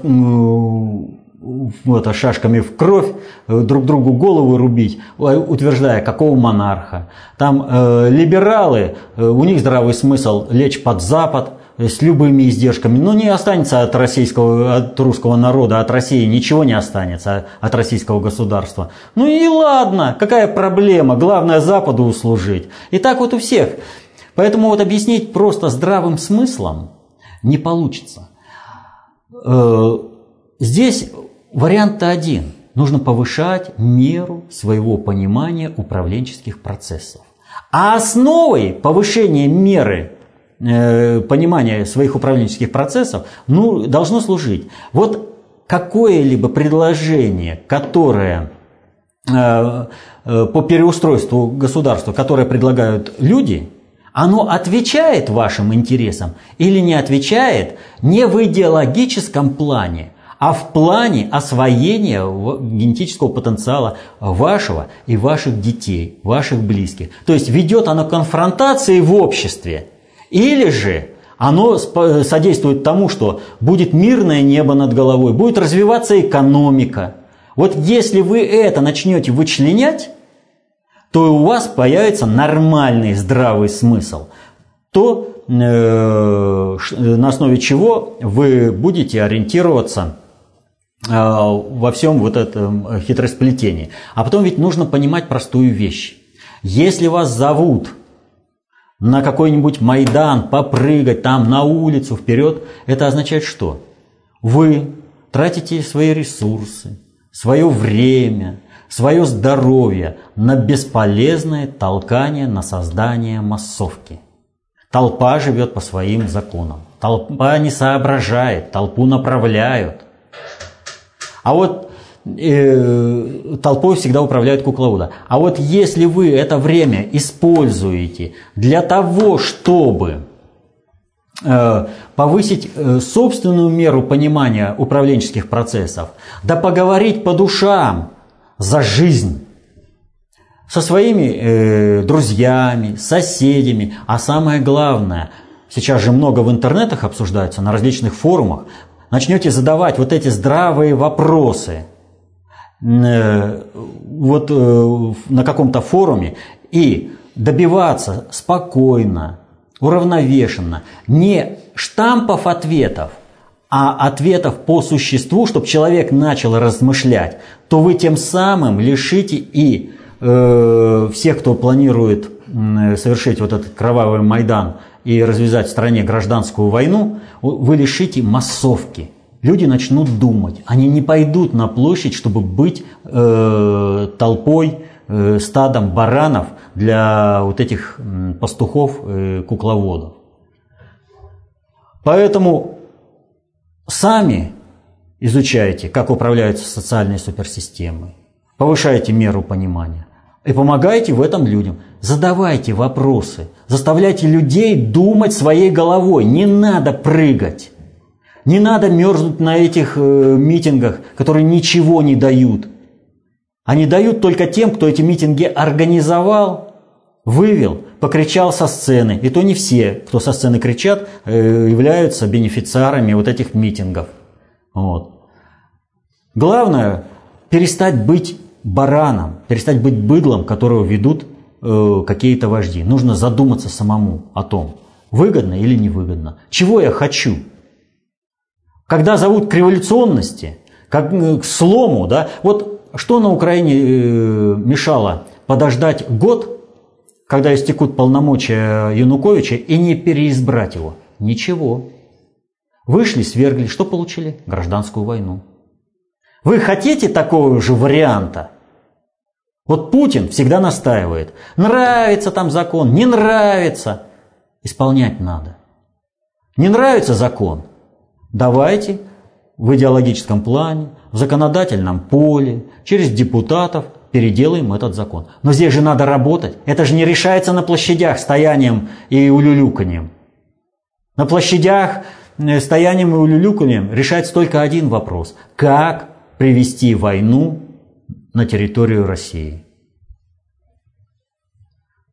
вот, шашками в кровь, друг другу головы рубить, утверждая, какого монарха. Там э, либералы, э, у них здравый смысл лечь под Запад, с любыми издержками. Но не останется от российского, от русского народа, от России ничего не останется, от российского государства. Ну и ладно, какая проблема, главное Западу услужить. И так вот у всех. Поэтому вот объяснить просто здравым смыслом не получится. Э, здесь вариант один. Нужно повышать меру своего понимания управленческих процессов. А основой повышения меры Э, понимание своих управленческих процессов ну, должно служить. Вот какое-либо предложение, которое э, э, по переустройству государства, которое предлагают люди, оно отвечает вашим интересам или не отвечает не в идеологическом плане, а в плане освоения генетического потенциала вашего и ваших детей, ваших близких. То есть ведет оно к конфронтации в обществе – или же оно содействует тому, что будет мирное небо над головой, будет развиваться экономика. Вот если вы это начнете вычленять, то у вас появится нормальный здравый смысл. То э, на основе чего вы будете ориентироваться во всем вот этом хитросплетении. А потом ведь нужно понимать простую вещь. Если вас зовут на какой-нибудь Майдан, попрыгать там на улицу вперед, это означает что? Вы тратите свои ресурсы, свое время, свое здоровье на бесполезное толкание на создание массовки. Толпа живет по своим законам. Толпа не соображает, толпу направляют. А вот э, толпой всегда управляют кукловода. А вот если вы это время используете для того, чтобы э, повысить э, собственную меру понимания управленческих процессов, да поговорить по душам за жизнь со своими э, друзьями, соседями, а самое главное, сейчас же много в интернетах обсуждается, на различных форумах, начнете задавать вот эти здравые вопросы – Э, вот э, на каком-то форуме и добиваться спокойно, уравновешенно, не штампов ответов, а ответов по существу, чтобы человек начал размышлять, то вы тем самым лишите и э, всех, кто планирует э, совершить вот этот кровавый Майдан и развязать в стране гражданскую войну, вы лишите массовки – люди начнут думать. Они не пойдут на площадь, чтобы быть э, толпой, э, стадом баранов для вот этих пастухов, э. Поэтому сами изучайте, как управляются социальные суперсистемы, повышайте меру понимания и помогайте в этом людям. Задавайте вопросы, заставляйте людей думать своей головой, не надо прыгать. Не надо мерзнуть на этих э, митингах, которые ничего не дают. Они дают только тем, кто эти митинги организовал, вывел, покричал со сцены. И то не все, кто со сцены кричат, э, являются бенефициарами вот этих митингов. Вот. Главное перестать быть бараном, перестать быть быдлом, которого ведут э, э, какие-то вожди. Нужно задуматься самому о том, выгодно или невыгодно. Чего я хочу? Когда зовут к революционности, как к слому, да, вот что на Украине э, мешало подождать год, когда истекут полномочия Януковича, и не переизбрать его? Ничего. Вышли, свергли, что получили? Гражданскую войну. Вы хотите такого же варианта? Вот Путин всегда настаивает. Нравится там закон, не нравится. Исполнять надо. Не нравится закон? Давайте в идеологическом плане, в законодательном поле, через депутатов переделаем этот закон. Но здесь же надо работать. Это же не решается на площадях стоянием и улюлюканьем. На площадях э, стоянием и улюлюканьем решается только один вопрос. Как привести войну на территорию России?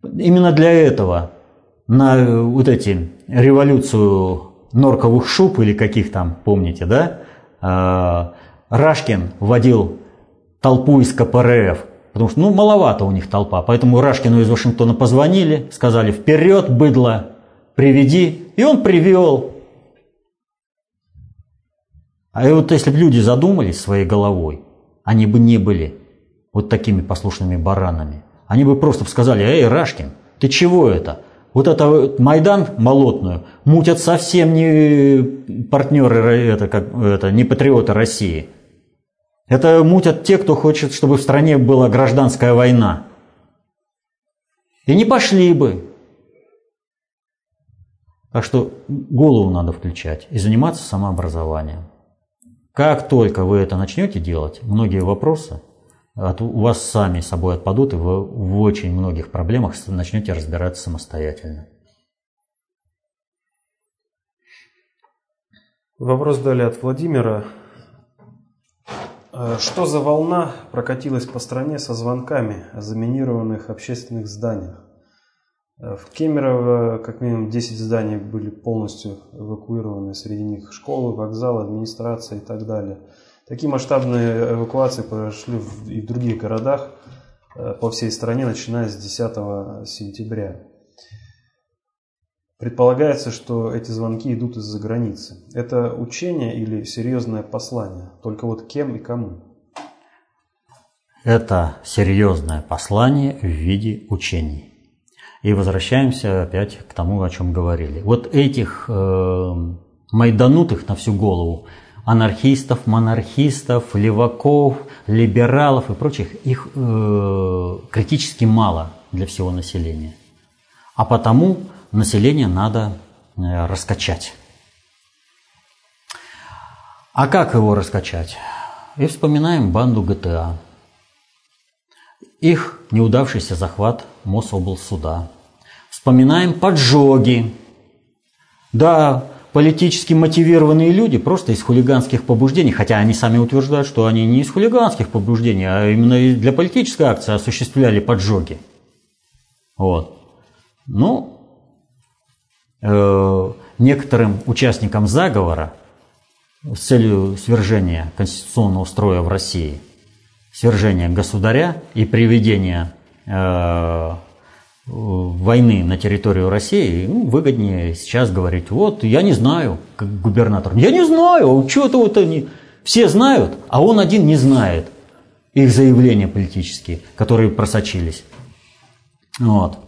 Именно для этого на вот эти революцию норковых шуб или каких там, помните, да, а, Рашкин вводил толпу из КПРФ, потому что, ну, маловато у них толпа, поэтому Рашкину из Вашингтона позвонили, сказали, вперед, быдло, приведи, и он привел. А вот если бы люди задумались своей головой, они бы не были вот такими послушными баранами. Они бы просто сказали, эй, Рашкин, ты чего это? Вот это Майдан молотную мутят совсем не партнеры, это, как, это, не патриоты России. Это мутят те, кто хочет, чтобы в стране была гражданская война. И не пошли бы. Так что голову надо включать и заниматься самообразованием. Как только вы это начнете делать, многие вопросы от, у вас сами собой отпадут, и вы в очень многих проблемах начнете разбираться самостоятельно. Вопрос далее от Владимира. Э, что за волна прокатилась по стране со звонками о заминированных общественных зданиях? Э, в Кемерово как минимум 10 зданий были полностью эвакуированы, среди них школы, вокзалы, администрация и так далее – Такие масштабные эвакуации прошли и в других городах э, по всей стране, начиная с 10 сентября. Предполагается, что эти звонки идут из-за границы. Это учение или серьезное послание? Только вот кем и кому? Это серьезное послание в виде учений. И возвращаемся опять к тому, о чем говорили. Вот этих э, майданутых на всю голову анархистов, монархистов, леваков, либералов и прочих, их э, критически мало для всего населения. А потому население надо э, раскачать. А как его раскачать? И вспоминаем банду ГТА. Их неудавшийся захват Мособлсуда. Вспоминаем поджоги. Да, политически мотивированные люди просто из хулиганских побуждений, хотя они сами утверждают, что они не из хулиганских побуждений, а именно для политической акции осуществляли поджоги. Вот. Ну, э, некоторым участникам заговора с целью свержения конституционного строя в России, свержения государя и приведения э, войны на территорию России, ну, выгоднее сейчас говорить, вот, я не знаю, как губернатор, я не знаю, что-то вот они, все знают, а он один не знает их заявления политические, которые просочились. Вот.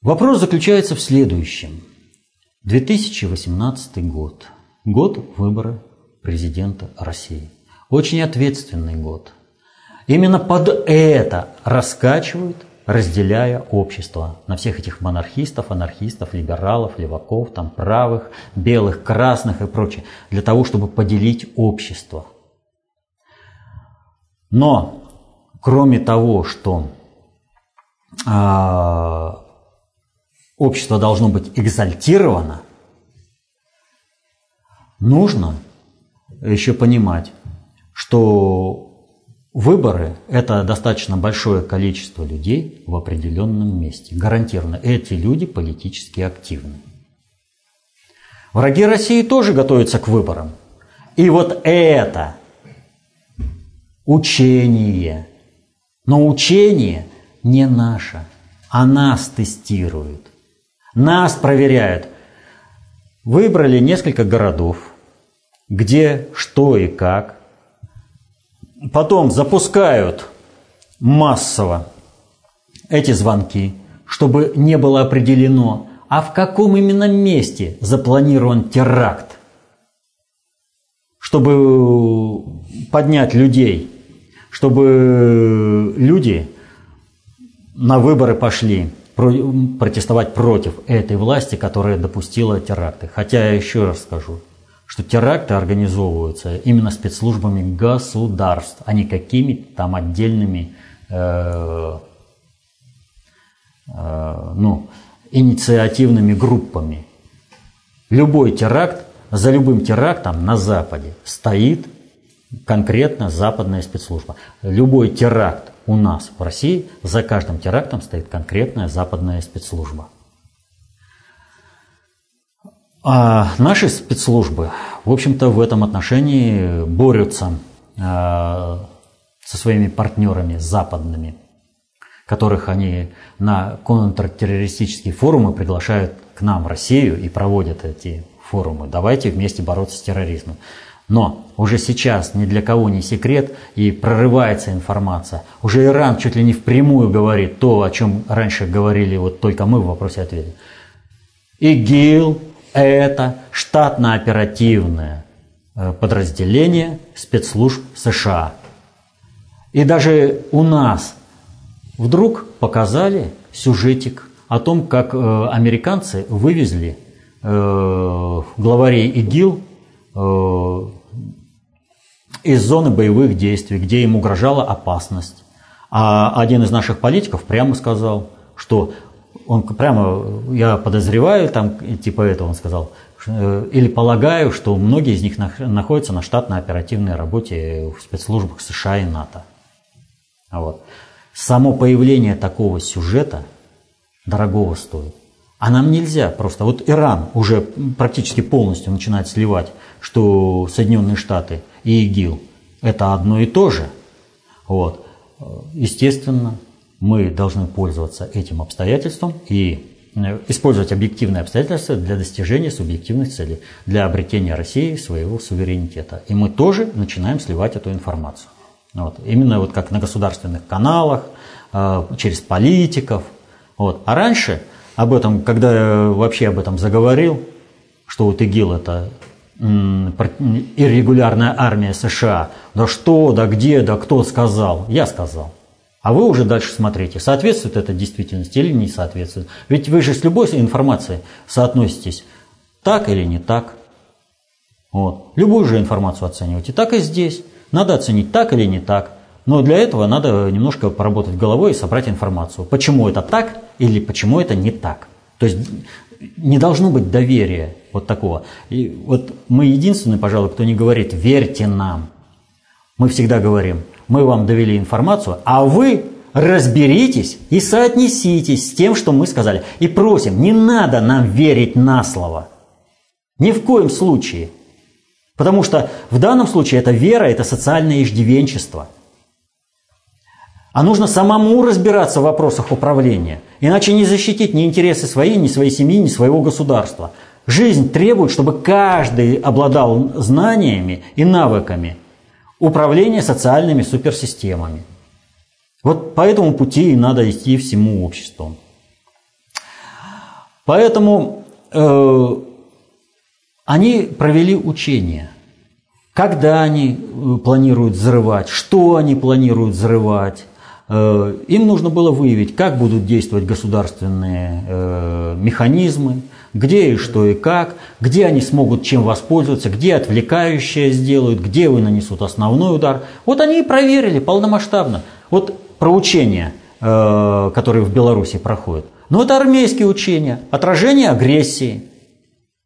Вопрос заключается в следующем. 2018 год. Год выбора президента России. Очень ответственный год. Именно под это раскачивают разделяя общество на всех этих монархистов, анархистов, либералов, леваков, там правых, белых, красных и прочее, для того, чтобы поделить общество. Но кроме того, что э, общество должно быть экзальтировано, нужно еще понимать, что Выборы – это достаточно большое количество людей в определенном месте. Гарантированно эти люди политически активны. Враги России тоже готовятся к выборам. И вот это учение, но учение не наша, а нас тестируют. Нас проверяют. Выбрали несколько городов, где, что и как. Потом запускают массово эти звонки, чтобы не было определено, а в каком именно месте запланирован теракт, чтобы поднять людей, чтобы люди на выборы пошли протестовать против этой власти, которая допустила теракты. Хотя я еще раз скажу, что теракты организовываются именно спецслужбами государств, а не какими-то там отдельными э, э, ну, инициативными группами. Любой теракт, за любым терактом на Западе стоит конкретно западная спецслужба. Любой теракт у нас в России, за каждым терактом стоит конкретная западная спецслужба. А наши спецслужбы, в общем-то, в этом отношении борются э, со своими партнерами западными, которых они на контртеррористические форумы приглашают к нам в Россию и проводят эти форумы. Давайте вместе бороться с терроризмом. Но уже сейчас ни для кого не секрет и прорывается информация. Уже Иран чуть ли не впрямую говорит то, о чем раньше говорили вот только мы в вопросе-ответе. ИГИЛ – это штатно-оперативное э, подразделение спецслужб США. И даже у нас вдруг показали сюжетик о том, как э, американцы вывезли э, главарей ИГИЛ из зоны боевых действий, где им угрожала опасность. А один из наших политиков прямо сказал, что он прямо, я подозреваю, там типа этого он сказал, э, или полагаю, что многие из них находятся на штатно-оперативной работе в спецслужбах США и НАТО. Вот. Само появление такого сюжета дорогого стоит. А нам нельзя просто. Вот Иран уже практически полностью начинает сливать, что Соединенные Штаты – и ИГИЛ – это одно и то же. Вот. Естественно, мы должны пользоваться этим обстоятельством и э, использовать объективные обстоятельства для достижения субъективных целей, для обретения России своего суверенитета. И мы тоже начинаем сливать эту информацию. Вот. Именно вот как на государственных каналах, э, через политиков. Вот. А раньше об этом, когда я вообще об этом заговорил, что вот ИГИЛ это иррегулярная армия США. Да что, да где, да кто сказал? Я сказал. А вы уже дальше смотрите, соответствует это действительности или не соответствует. Ведь вы же с любой информацией соотноситесь так или не так. Вот. Любую же информацию оцениваете. Так и здесь. Надо оценить так или не так. Но для этого надо немножко поработать головой и собрать информацию. Почему это так или почему это не так. То есть не должно быть доверия вот такого. И вот мы единственные, пожалуй, кто не говорит «верьте нам». Мы всегда говорим, мы вам довели информацию, а вы разберитесь и соотнеситесь с тем, что мы сказали. И просим, не надо нам верить на слово. Ни в коем случае. Потому что в данном случае это вера, это социальное иждивенчество – а нужно самому разбираться в вопросах управления. Иначе не защитить ни интересы свои, ни своей семьи, ни своего государства. Жизнь требует, чтобы каждый обладал знаниями и навыками управления социальными суперсистемами. Вот по этому пути и надо идти всему обществу. Поэтому э, они провели учения. Когда они э, планируют взрывать, что они планируют взрывать, Э, им нужно было выявить, как будут действовать государственные э, механизмы, где и что и как, где они смогут чем воспользоваться, где отвлекающее сделают, где вы нанесут основной удар. Вот они и проверили полномасштабно. Вот про учения, э, которые в Беларуси проходят. Ну, это армейские учения, отражение агрессии.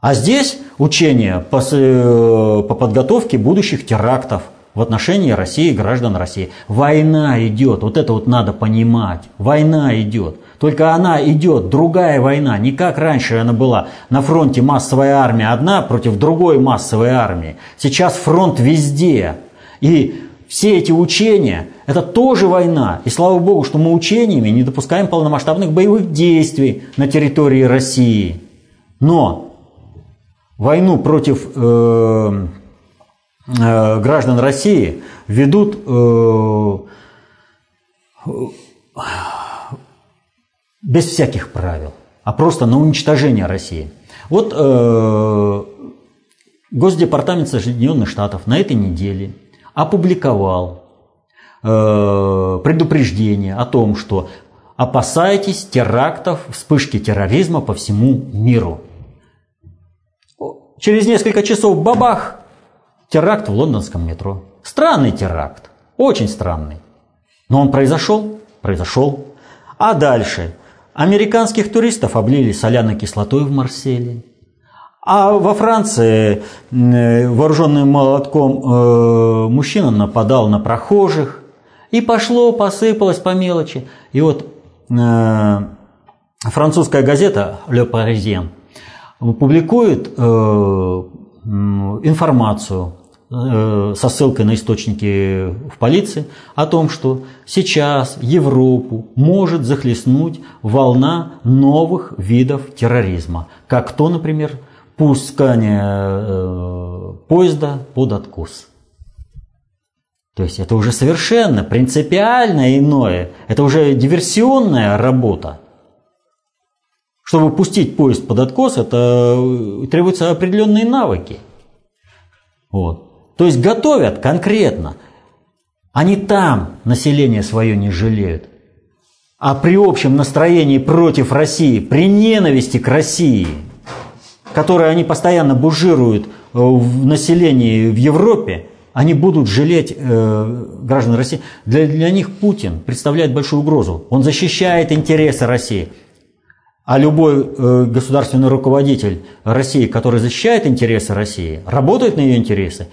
А здесь учения по, по подготовке будущих терактов – в отношении России и граждан России. Война идет, вот это вот надо понимать. Война идет. Только она идет, другая война, не как раньше она была. На фронте массовая армия одна против другой массовой армии. Сейчас фронт везде. И все эти учения – это тоже война. И слава богу, что мы учениями не допускаем полномасштабных боевых действий на территории России. Но войну против э, э, граждан России ведут э, без всяких правил, а просто на уничтожение России. Вот э, Госдепартамент Соединенных Штатов на этой неделе опубликовал э, предупреждение о том, что опасайтесь терактов, вспышки терроризма по всему миру. Через несколько часов бабах, теракт в лондонском метро. Странный теракт, очень странный. Но он произошел, произошел. А дальше американских туристов облили соляной кислотой в Марселе. А во Франции вооруженным молотком э, мужчина нападал на прохожих. И пошло, посыпалось по мелочи. И вот э, французская газета «Le Parisien» публикует э, информацию Э, со ссылкой на источники в полиции о том, что сейчас Европу может захлестнуть волна новых видов терроризма, как то, например, пускание э, поезда под откос. То есть это уже совершенно принципиально иное, это уже диверсионная работа. Чтобы пустить поезд под откос, это э, требуются определенные навыки. Вот. То есть готовят конкретно. Они там население свое не жалеют. А при общем настроении против России, при ненависти к России, которой они постоянно бужируют э, в населении в Европе, они будут жалеть э, граждан России. Для, для них Путин представляет большую угрозу. Он защищает интересы России. А любой э, государственный руководитель России, который защищает интересы России, работает на ее интересы,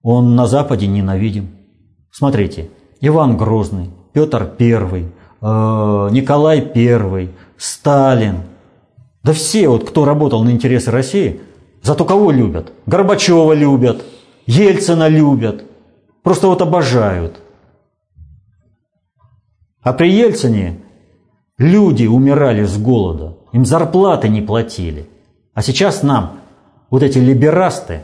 он на Западе ненавидим. Смотрите, Иван Грозный, Петр I, э, Николай I, Сталин. Да все, вот, кто работал на интересы России, зато кого любят? Горбачева любят, Ельцина любят, просто вот обожают. А при Ельцине Люди умирали с голода, им зарплаты не платили. А сейчас нам вот эти либерасты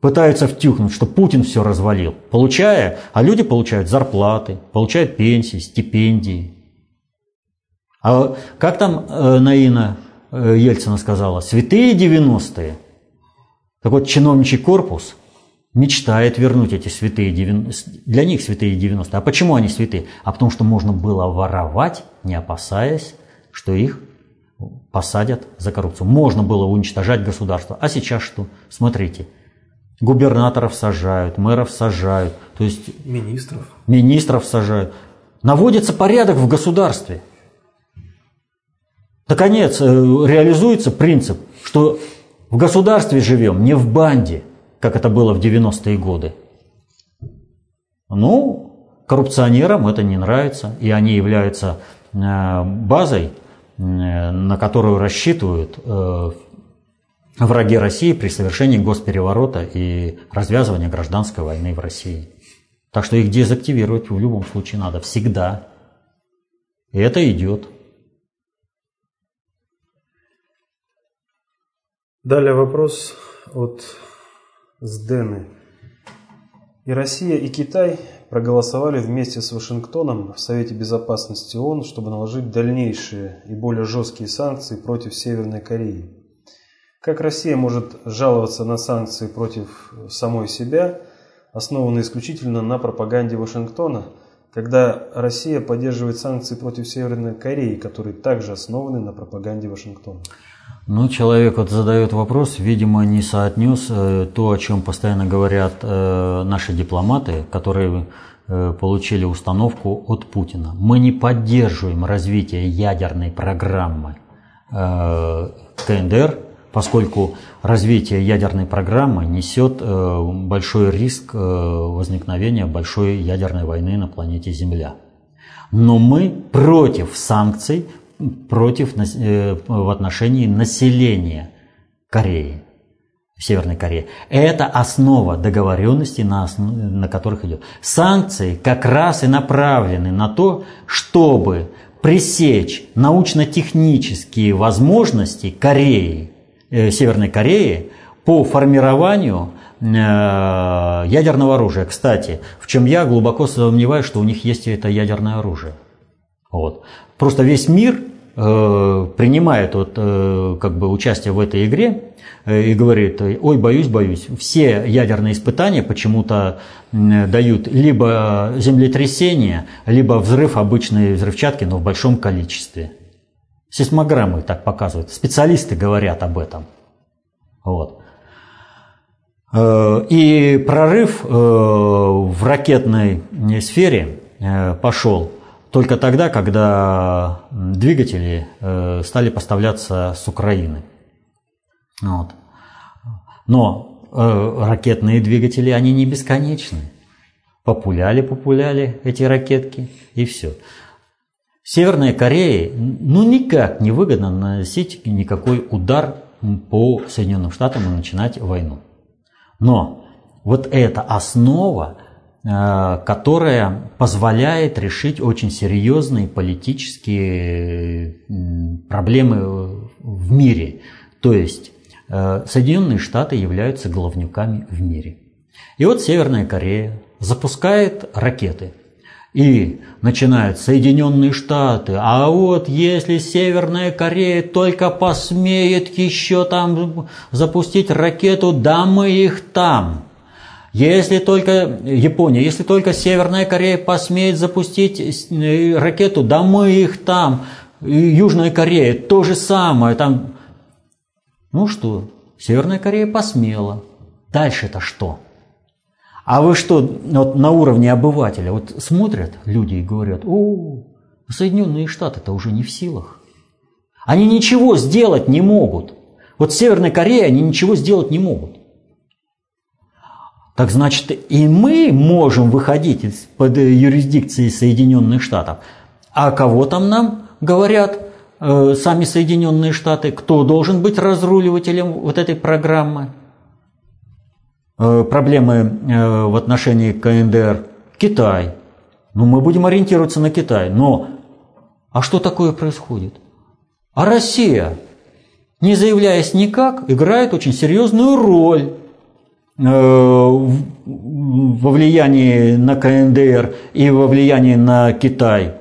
пытаются втюхнуть, что Путин все развалил, получая, а люди получают зарплаты, получают пенсии, стипендии. А как там э, Наина э, Ельцина сказала, святые 90-е. Так вот, чиновничий корпус мечтает вернуть эти святые 90 Для них святые 90 А почему они святые? А потому что можно было воровать, не опасаясь, что их посадят за коррупцию. Можно было уничтожать государство. А сейчас что? Смотрите, губернаторов сажают, мэров сажают, то есть министров. Министров сажают. Наводится порядок в государстве. Наконец, э, реализуется принцип, что в государстве живем, не в банде – как это было в 90-е годы. Ну, коррупционерам это не нравится, и они являются э, базой, э, на которую рассчитывают э, враги России при совершении госпереворота и развязывании гражданской войны в России. Так что их дезактивировать в любом случае надо, всегда. И это идет. Далее вопрос от Сдены. И Россия, и Китай проголосовали вместе с Вашингтоном в Совете Безопасности ООН, чтобы наложить дальнейшие и более жесткие санкции против Северной Кореи. Как Россия может жаловаться на санкции против самой себя, основанные исключительно на пропаганде Вашингтона, когда Россия поддерживает санкции против Северной Кореи, которые также основаны на пропаганде Вашингтона? Ну, человек вот задает вопрос, видимо, не соотнес э, то, о чем постоянно говорят э, наши дипломаты, которые э, получили установку от Путина. Мы не поддерживаем развитие ядерной программы КНДР, поскольку развитие ядерной программы несет большой риск возникновения большой ядерной войны на планете Земля. Но мы против санкций против, э, в отношении населения Кореи. Северной Кореи. Это основа договоренностей, на, основ... на которых идет. Санкции как раз и направлены на то, чтобы пресечь научно-технические возможности Кореи, э, Северной Кореи по формированию э, ядерного оружия. Кстати, в чем я глубоко сомневаюсь, что у них есть это ядерное оружие. Вот. Просто весь мир принимает вот, э, как бы участие в этой игре Э, и говорит, ой, боюсь, боюсь. Все ядерные испытания почему-то дают либо землетрясение, либо взрыв обычной взрывчатки, но в большом количестве. Сейсмограммы так показывают. Специалисты говорят об этом. Вот. Э, и прорыв э, в ракетной сфере пошел только тогда, когда двигатели стали поставляться с Украины. Вот. Но э, ракетные двигатели, они не бесконечны. Популяли, популяли эти ракетки, и все. Северной Корее ну никак не выгодно наносить никакой удар по Соединенным Штатам и начинать войну. Но вот эта основа, э, которая позволяет решить очень серьезные политические проблемы в мире. То есть Э, Соединенные Штаты являются главнюками в мире. И вот Северная Корея запускает ракеты. И начинают Соединенные Штаты, а вот если Северная Корея только посмеет еще там запустить ракету, да мы их там. Если только Япония, если только Северная Корея посмеет запустить э, ракету, да мы их там. Южная Корея то же самое, там ну что, Северная Корея посмела. Дальше-то что? А вы что, вот на уровне обывателя, вот смотрят люди и говорят, о, Соединенные Штаты-то уже не в силах. Они ничего сделать не могут. Вот в Северной Корее они ничего сделать не могут. Так значит, и мы можем выходить из-под юрисдикции Соединенных Штатов. А кого там нам говорят? Э, сами Соединенные Штаты, кто должен быть разруливателем вот этой программы? Э, проблемы э, в отношении КНДР Китай. Ну, мы будем ориентироваться на Китай. Но а что такое происходит? А Россия, не заявляясь никак, играет очень серьезную роль во влиянии на КНДР и во влиянии на Китай.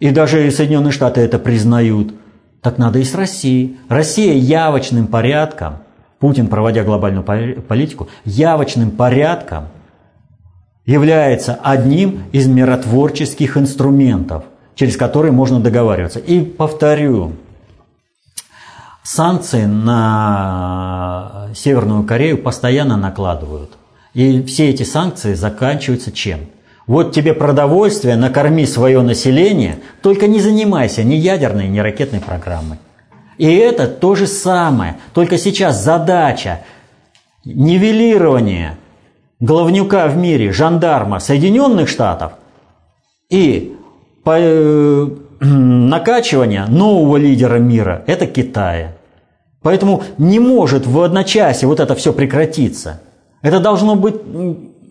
И даже Соединенные Штаты это признают. Так надо и с Россией. Россия явочным порядком, Путин, проводя глобальную политику, явочным порядком является одним из миротворческих инструментов, через которые можно договариваться. И повторю, санкции на Северную Корею постоянно накладывают. И все эти санкции заканчиваются чем? Вот тебе продовольствие, накорми свое население, только не занимайся ни ядерной, ни ракетной программой. И это то же самое, только сейчас задача нивелирования главнюка в мире, жандарма Соединенных Штатов и э, накачивание нового лидера мира – это Китая. Поэтому не может в одночасье вот это все прекратиться. Это должно быть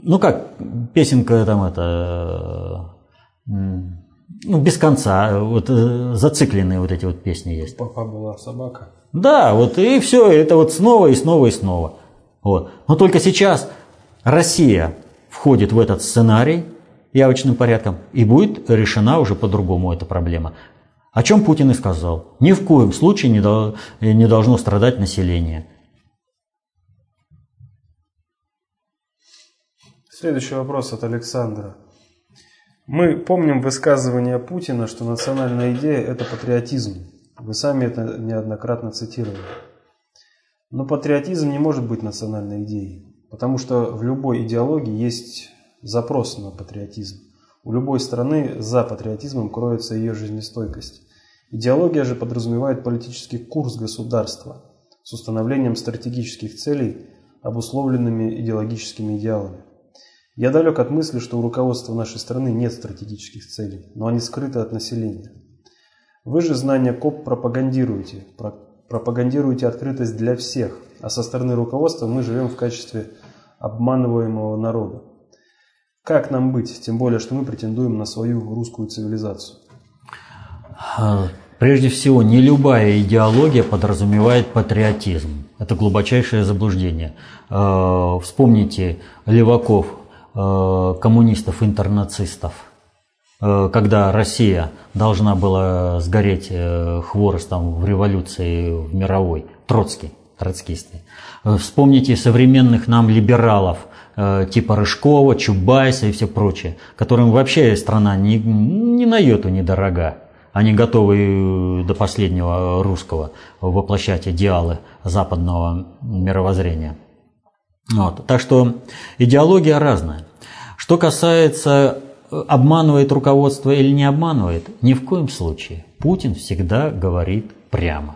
ну как, песенка там это, ну без конца, вот э, зацикленные вот эти вот песни есть. Папа была собака. Да, вот и все, это вот снова и снова и снова. Вот. Но только сейчас Россия входит в этот сценарий явочным порядком, и будет решена уже по-другому эта проблема. О чем Путин и сказал. Ни в коем случае не, до, не должно страдать население. Следующий вопрос от Александра. Мы помним высказывание Путина, что национальная идея – это патриотизм. Вы сами это неоднократно цитировали. Но патриотизм не может быть национальной идеей, потому что в любой идеологии есть запрос на патриотизм. У любой страны за патриотизмом кроется ее жизнестойкость. Идеология же подразумевает политический курс государства с установлением стратегических целей, обусловленными идеологическими идеалами. Я далек от мысли, что у руководства нашей страны нет стратегических целей, но они скрыты от населения. Вы же знания КОП пропагандируете, пропагандируете открытость для всех, а со стороны руководства мы живем в качестве обманываемого народа. Как нам быть, тем более, что мы претендуем на свою русскую цивилизацию? А, прежде всего, не любая идеология подразумевает патриотизм. Это глубочайшее заблуждение. А, вспомните Леваков, а, коммунистов-интернацистов. Когда Россия должна была сгореть э, хворостом в революции мировой, Троцкий, троцкисты. Вспомните современных нам либералов, типа Рыжкова, Чубайса и все прочее, которым вообще страна ни, ни на йоту недорога. Они готовы до последнего русского воплощать идеалы западного мировоззрения. Вот. Так что идеология разная. Что касается э, обманывает руководство или не обманывает, ни в коем случае. Путин всегда говорит прямо.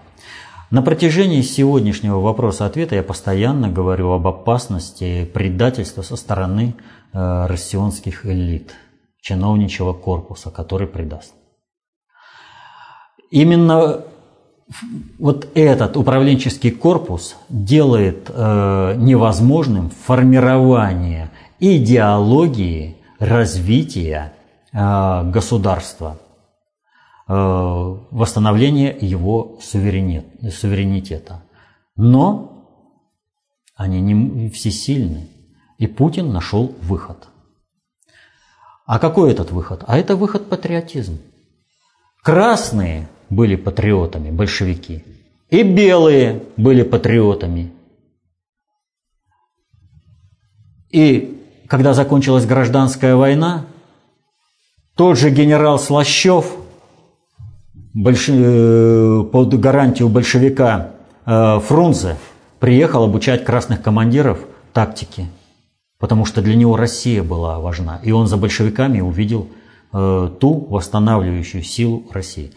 На протяжении сегодняшнего вопроса-ответа я постоянно говорю об опасности предательства со стороны э, россионских элит, чиновничего корпуса, который предаст. Именно вот этот управленческий корпус делает э, невозможным формирование идеологии развития э, государства, восстановление его суверенит, суверенитета. Но они не всесильны, и Путин нашел выход. А какой этот выход? А это выход патриотизм. Красные – были патриотами, большевики. И белые были патриотами. И когда закончилась гражданская война, тот же генерал Слащев больш... Э, под гарантию большевика э, Фрунзе приехал обучать красных командиров тактике, потому что для него Россия была важна. И он за большевиками увидел э, ту восстанавливающую силу России.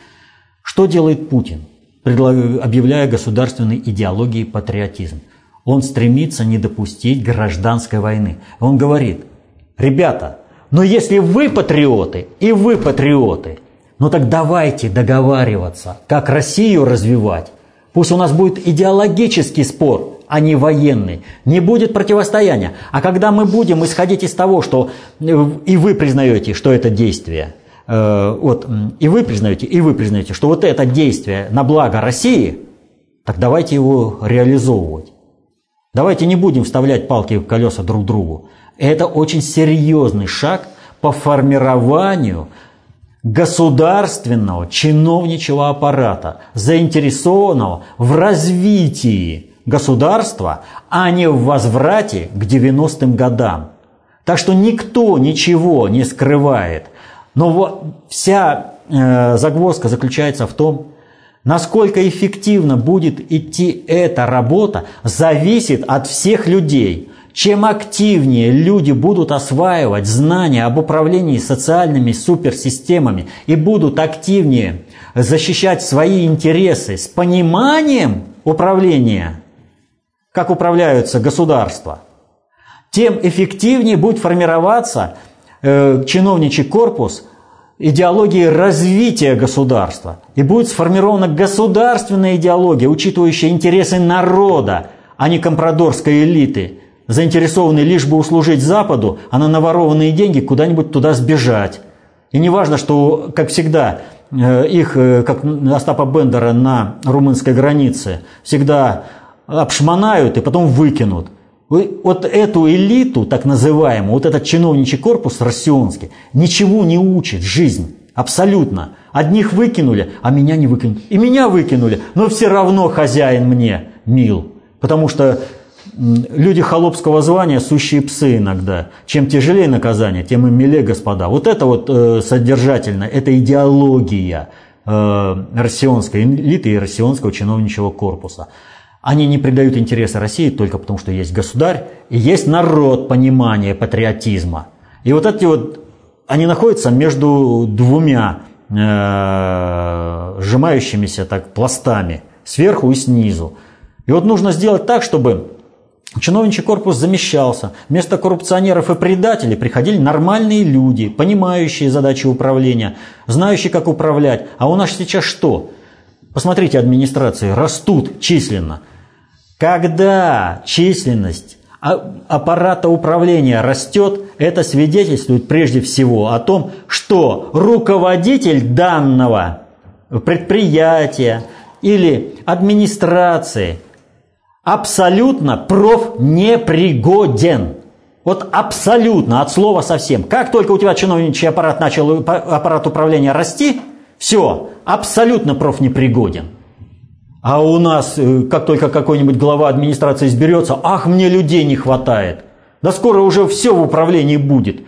Что делает Путин, объявляя государственной идеологией патриотизм? Он стремится не допустить гражданской войны. Он говорит, ребята, но если вы патриоты и вы патриоты, ну так давайте договариваться, как Россию развивать. Пусть у нас будет идеологический спор, а не военный. Не будет противостояния. А когда мы будем исходить из того, что э, и вы признаете, что это действие – Э, вот, и вы признаете, и вы признаете, что вот это действие на благо России, так давайте его реализовывать. Давайте не будем вставлять палки в колеса друг другу. Это очень серьезный шаг по формированию государственного чиновничего аппарата, заинтересованного в развитии государства, а не в возврате к 90-м годам. Так что никто ничего не скрывает. Но вся э, загвоздка заключается в том, насколько эффективно будет идти эта работа, зависит от всех людей. Чем активнее люди будут осваивать знания об управлении социальными суперсистемами и будут активнее защищать свои интересы с пониманием управления, как управляются государства, тем эффективнее будет формироваться э, чиновничий корпус идеологии развития государства. И будет сформирована государственная идеология, учитывающая интересы народа, а не компрадорской элиты, заинтересованной лишь бы услужить Западу, а на наворованные деньги куда-нибудь туда сбежать. И не важно, что, как всегда, э, их, э, как Остапа Бендера на румынской границе, всегда обшмонают и потом выкинут. Вот эту элиту, так называемую, вот этот чиновничий корпус россионский, ничего не учит жизнь. Абсолютно. Одних выкинули, а меня не выкинули. И меня выкинули, но все равно хозяин мне мил. Потому что люди холопского звания сущие псы иногда. Чем тяжелее наказание, тем и милее господа. Вот это вот э, содержательно, это идеология э, россионской элиты и россионского чиновничьего корпуса. Они не придают интереса России только потому, что есть государь и есть народ понимания патриотизма. И вот эти вот, они находятся между двумя э, сжимающимися так пластами, сверху и снизу. И вот нужно сделать так, чтобы чиновничий корпус замещался. Вместо коррупционеров и предателей приходили нормальные люди, понимающие задачи управления, знающие, как управлять. А у нас сейчас что? Посмотрите, администрации растут численно. Когда численность аппарата управления растет, это свидетельствует прежде всего о том, что руководитель данного предприятия или администрации абсолютно профнепригоден. Вот абсолютно, от слова совсем. Как только у тебя чиновничий аппарат начал, аппарат управления расти, все, абсолютно профнепригоден. А у нас, э, как только какой-нибудь глава администрации изберется, ах, мне людей не хватает. Да скоро уже все в управлении будет.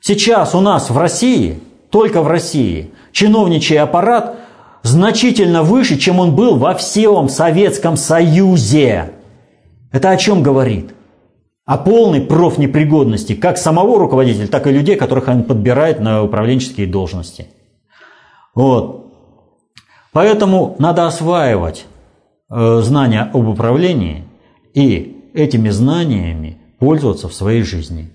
Сейчас у нас в России, только в России, чиновничий аппарат значительно выше, чем он был во всем Советском Союзе. Это о чем говорит? О полной профнепригодности как самого руководителя, так и людей, которых он подбирает на управленческие должности. Вот. Поэтому надо осваивать э, знания об управлении и этими знаниями пользоваться в своей жизни.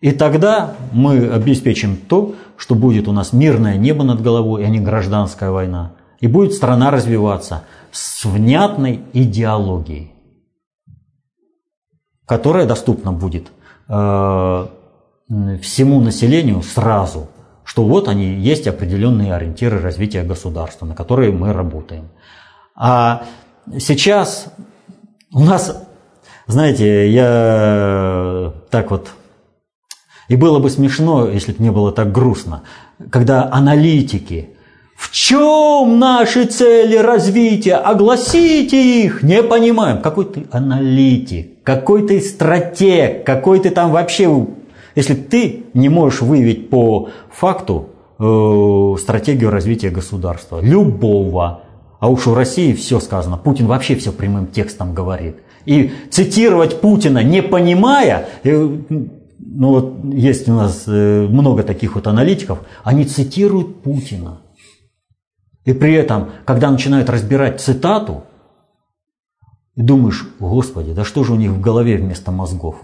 И тогда мы обеспечим то, что будет у нас мирное небо над головой, а не гражданская война. И будет страна развиваться с внятной идеологией, которая доступна будет э, всему населению сразу, что вот они есть определенные ориентиры развития государства, на которые мы работаем. А сейчас у нас, знаете, я так вот и было бы смешно, если бы не было так грустно, когда аналитики в чем наши цели развития? Огласите их! Не понимаем. Какой ты аналитик, какой ты стратег, какой ты там вообще... Если ты не можешь выявить по факту э, стратегию развития государства, любого, а уж в России все сказано, Путин вообще все прямым текстом говорит. И цитировать Путина, не понимая, э, ну вот есть у нас э, много таких вот аналитиков, они цитируют Путина. И при этом, когда начинают разбирать цитату, и думаешь, Господи, да что же у них в голове вместо мозгов?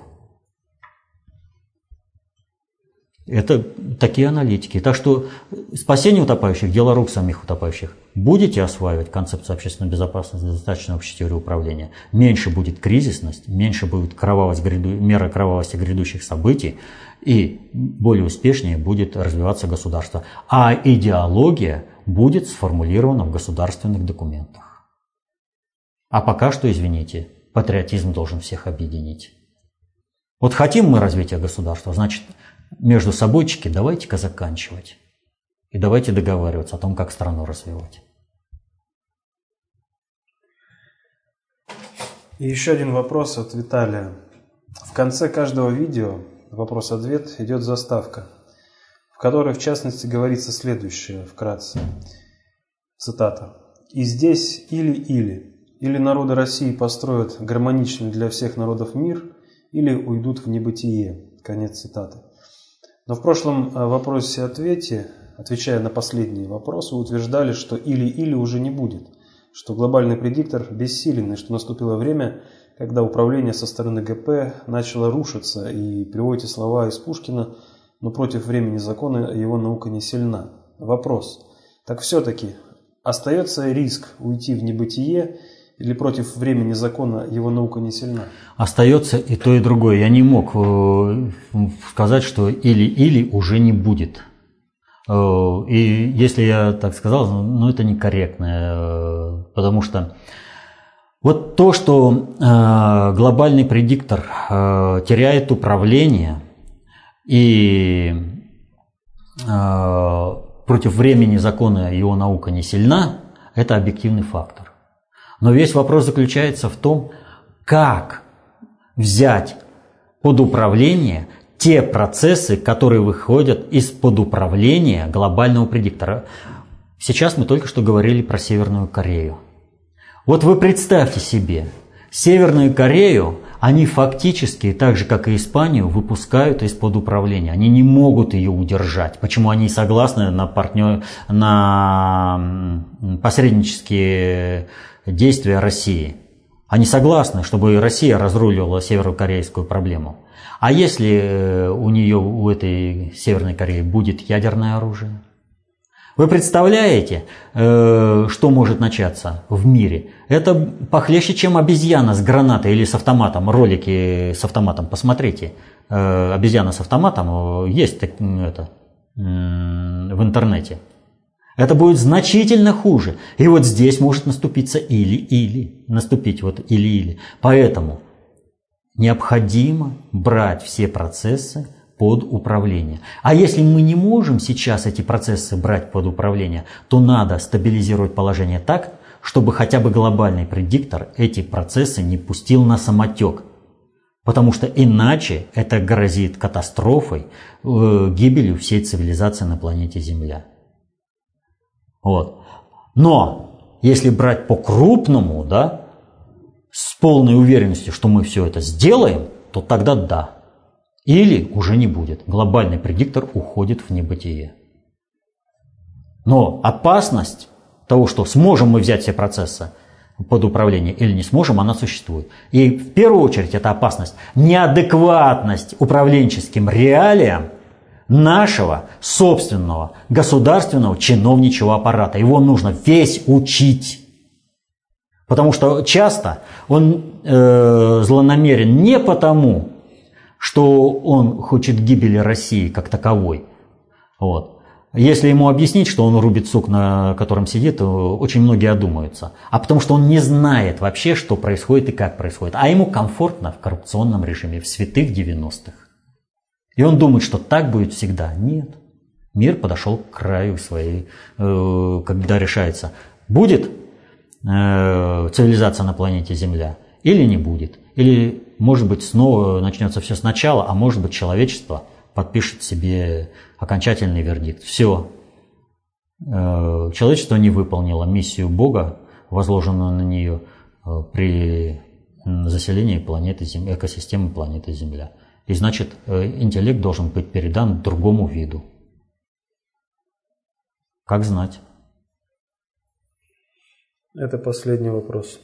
Это такие аналитики. Так что спасение утопающих – дело рук самих утопающих. Будете осваивать концепцию общественной безопасности, достаточно общей теории управления, меньше будет кризисность, меньше будет кровавость, мера кровавости грядущих событий, и более успешнее будет развиваться государство. А идеология будет сформулирована в государственных документах. А пока что, извините, патриотизм должен всех объединить. Вот хотим мы развития государства, значит, между собойчики давайте-ка заканчивать. И давайте договариваться о том, как страну развивать. И еще один вопрос от Виталия. В конце каждого видео вопрос-ответ идет заставка, в которой в частности говорится следующее вкратце. Цитата. «И здесь или-или. Или народы России построят гармоничный для всех народов мир, или уйдут в небытие». Конец цитаты. Но в прошлом э, вопросе-ответе, отвечая на последние вопросы, утверждали, что или-или уже не будет, что глобальный предиктор бессилен и что наступило время, когда управление со стороны ГП начало рушиться, и приводите слова из Пушкина, но против времени закона его наука не сильна. Вопрос. Так все-таки остается риск уйти в небытие или против времени закона его наука не сильна? Остается и то, и другое. Я не мог э, сказать, что или-или уже не будет. Э, и если я так сказал, ну это некорректно, э, потому что вот то, что глобальный предиктор теряет управление и против времени закона его наука не сильна, это объективный фактор. Но весь вопрос заключается в том, как взять под управление те процессы, которые выходят из-под управления глобального предиктора. Сейчас мы только что говорили про Северную Корею. Вот вы представьте себе, Северную Корею они фактически, так же как и Испанию, выпускают из-под управления. Они не могут ее удержать. Почему они согласны на, партнер, на посреднические действия России. Они согласны, чтобы Россия разруливала северокорейскую проблему. А если э, у нее, у этой Северной Кореи будет ядерное оружие? Вы представляете, э, что может начаться в мире? Это похлеще, чем обезьяна с гранатой или с автоматом. Ролики с автоматом, посмотрите. Э, обезьяна с автоматом есть это, в интернете. Это будет значительно хуже. И вот здесь может наступиться или-или. Наступить вот или-или. Поэтому необходимо брать все процессы под управление. А если мы не можем сейчас эти процессы брать под управление, то надо стабилизировать положение так, чтобы хотя бы глобальный предиктор эти процессы не пустил на самотек. Потому что иначе это грозит катастрофой, э, гибелью всей цивилизации на планете Земля. Вот. Но если брать по-крупному, да, с полной уверенностью, что мы все это сделаем, то тогда да. Или уже не будет. Глобальный предиктор уходит в небытие. Но опасность того, что сможем мы взять все процессы под управление или не сможем, она существует. И в первую очередь это опасность, неадекватность управленческим реалиям нашего собственного государственного чиновничьего аппарата. Его нужно весь учить. Потому что часто он э, злонамерен не потому, что он хочет гибели России как таковой. Вот. Если ему объяснить, что он рубит сук, на котором сидит, то очень многие одумаются. А потому что он не знает вообще, что происходит и как происходит. А ему комфортно в коррупционном режиме, в святых 90-х. И он думает, что так будет всегда. Нет. Мир подошел к краю своей, э, когда решается, будет э, цивилизация на планете Земля или не будет. Или может быть, снова начнется все сначала, а может быть, человечество подпишет себе окончательный вердикт. Все. Э, человечество не выполнило миссию Бога, возложенную на нее э, при заселении планеты Земля, экосистемы планеты Земля. И значит, э, интеллект должен быть передан другому виду. Как знать? Это последний вопрос.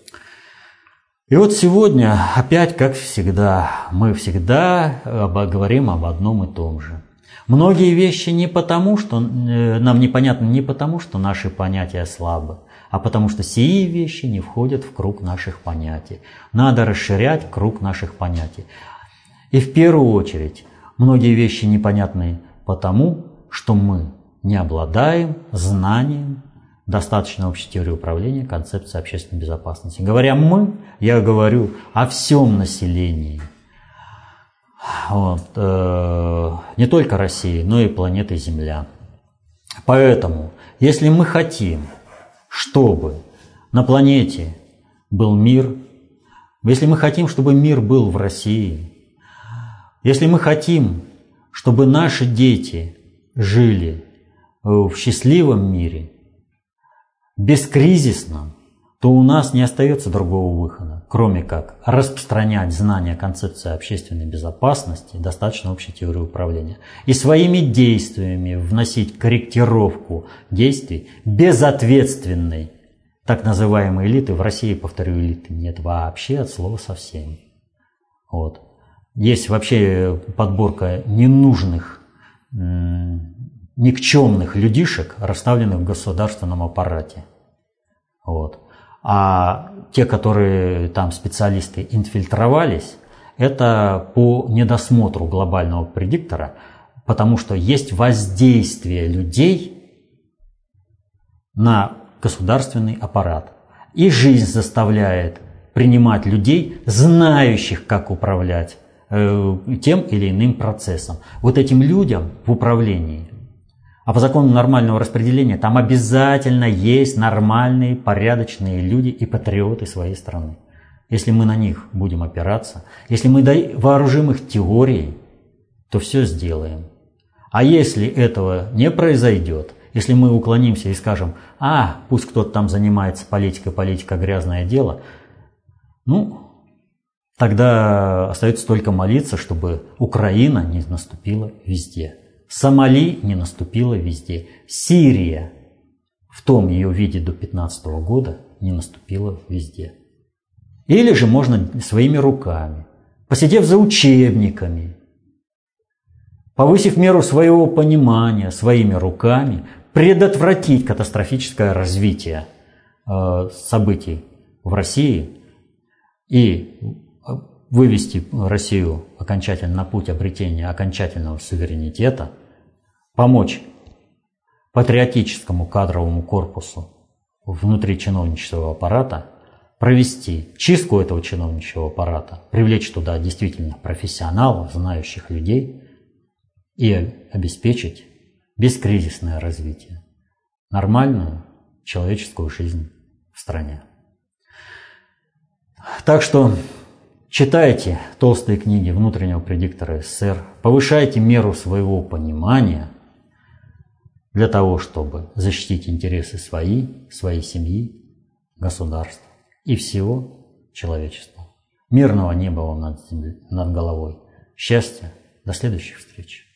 И вот сегодня, опять как всегда, мы всегда говорим об одном и том же. Многие вещи не потому, что э, нам непонятны не потому, что наши понятия слабы, а потому что сии вещи не входят в круг наших понятий. Надо расширять круг наших понятий. И в первую очередь, многие вещи непонятны потому, что мы не обладаем знанием достаточно общей теории управления, концепции общественной безопасности. Говоря «мы», я говорю о всем населении. Вот, э, не только России, но и планеты Земля. Поэтому, если мы хотим, чтобы на планете был мир, если мы хотим, чтобы мир был в России, если мы хотим, чтобы наши дети жили в счастливом мире – бескризисном, то у нас не остается другого выхода, кроме как распространять знания концепции общественной безопасности, достаточно общей теории управления, и своими действиями вносить корректировку действий безответственной так называемой элиты. В России, повторю, элиты нет вообще от слова совсем. Вот. Есть вообще подборка ненужных, никчемных людишек, расставленных в государственном аппарате. Вот. А те, которые там специалисты инфильтровались, это по недосмотру глобального предиктора, потому что есть воздействие людей на государственный аппарат. И жизнь заставляет принимать людей, знающих, как управлять э, тем или иным процессом. Вот этим людям в управлении а по закону нормального распределения там обязательно есть нормальные, порядочные люди и патриоты своей страны. Если мы на них будем опираться, если мы вооружим их теорией, то все сделаем. А если этого не произойдет, если мы уклонимся и скажем, а, пусть кто-то там занимается политикой, политика грязное дело, ну, тогда остается только молиться, чтобы Украина не наступила везде. Сомали не наступила везде. Сирия в том ее виде до 15 года не наступила везде. Или же можно своими руками, посидев за учебниками, повысив меру своего понимания своими руками, предотвратить катастрофическое развитие э, событий в России и вывести Россию окончательно на путь обретения окончательного суверенитета, помочь патриотическому кадровому корпусу внутри чиновничьего аппарата провести чистку этого чиновничьего аппарата, привлечь туда действительно профессионалов, знающих людей и обеспечить бескризисное развитие, нормальную человеческую жизнь в стране. Так что читайте толстые книги внутреннего предиктора СССР, повышайте меру своего понимания для того, чтобы защитить интересы свои, своей семьи, государства и всего человечества. Мирного неба вам над, над головой. Счастья. До следующих встреч.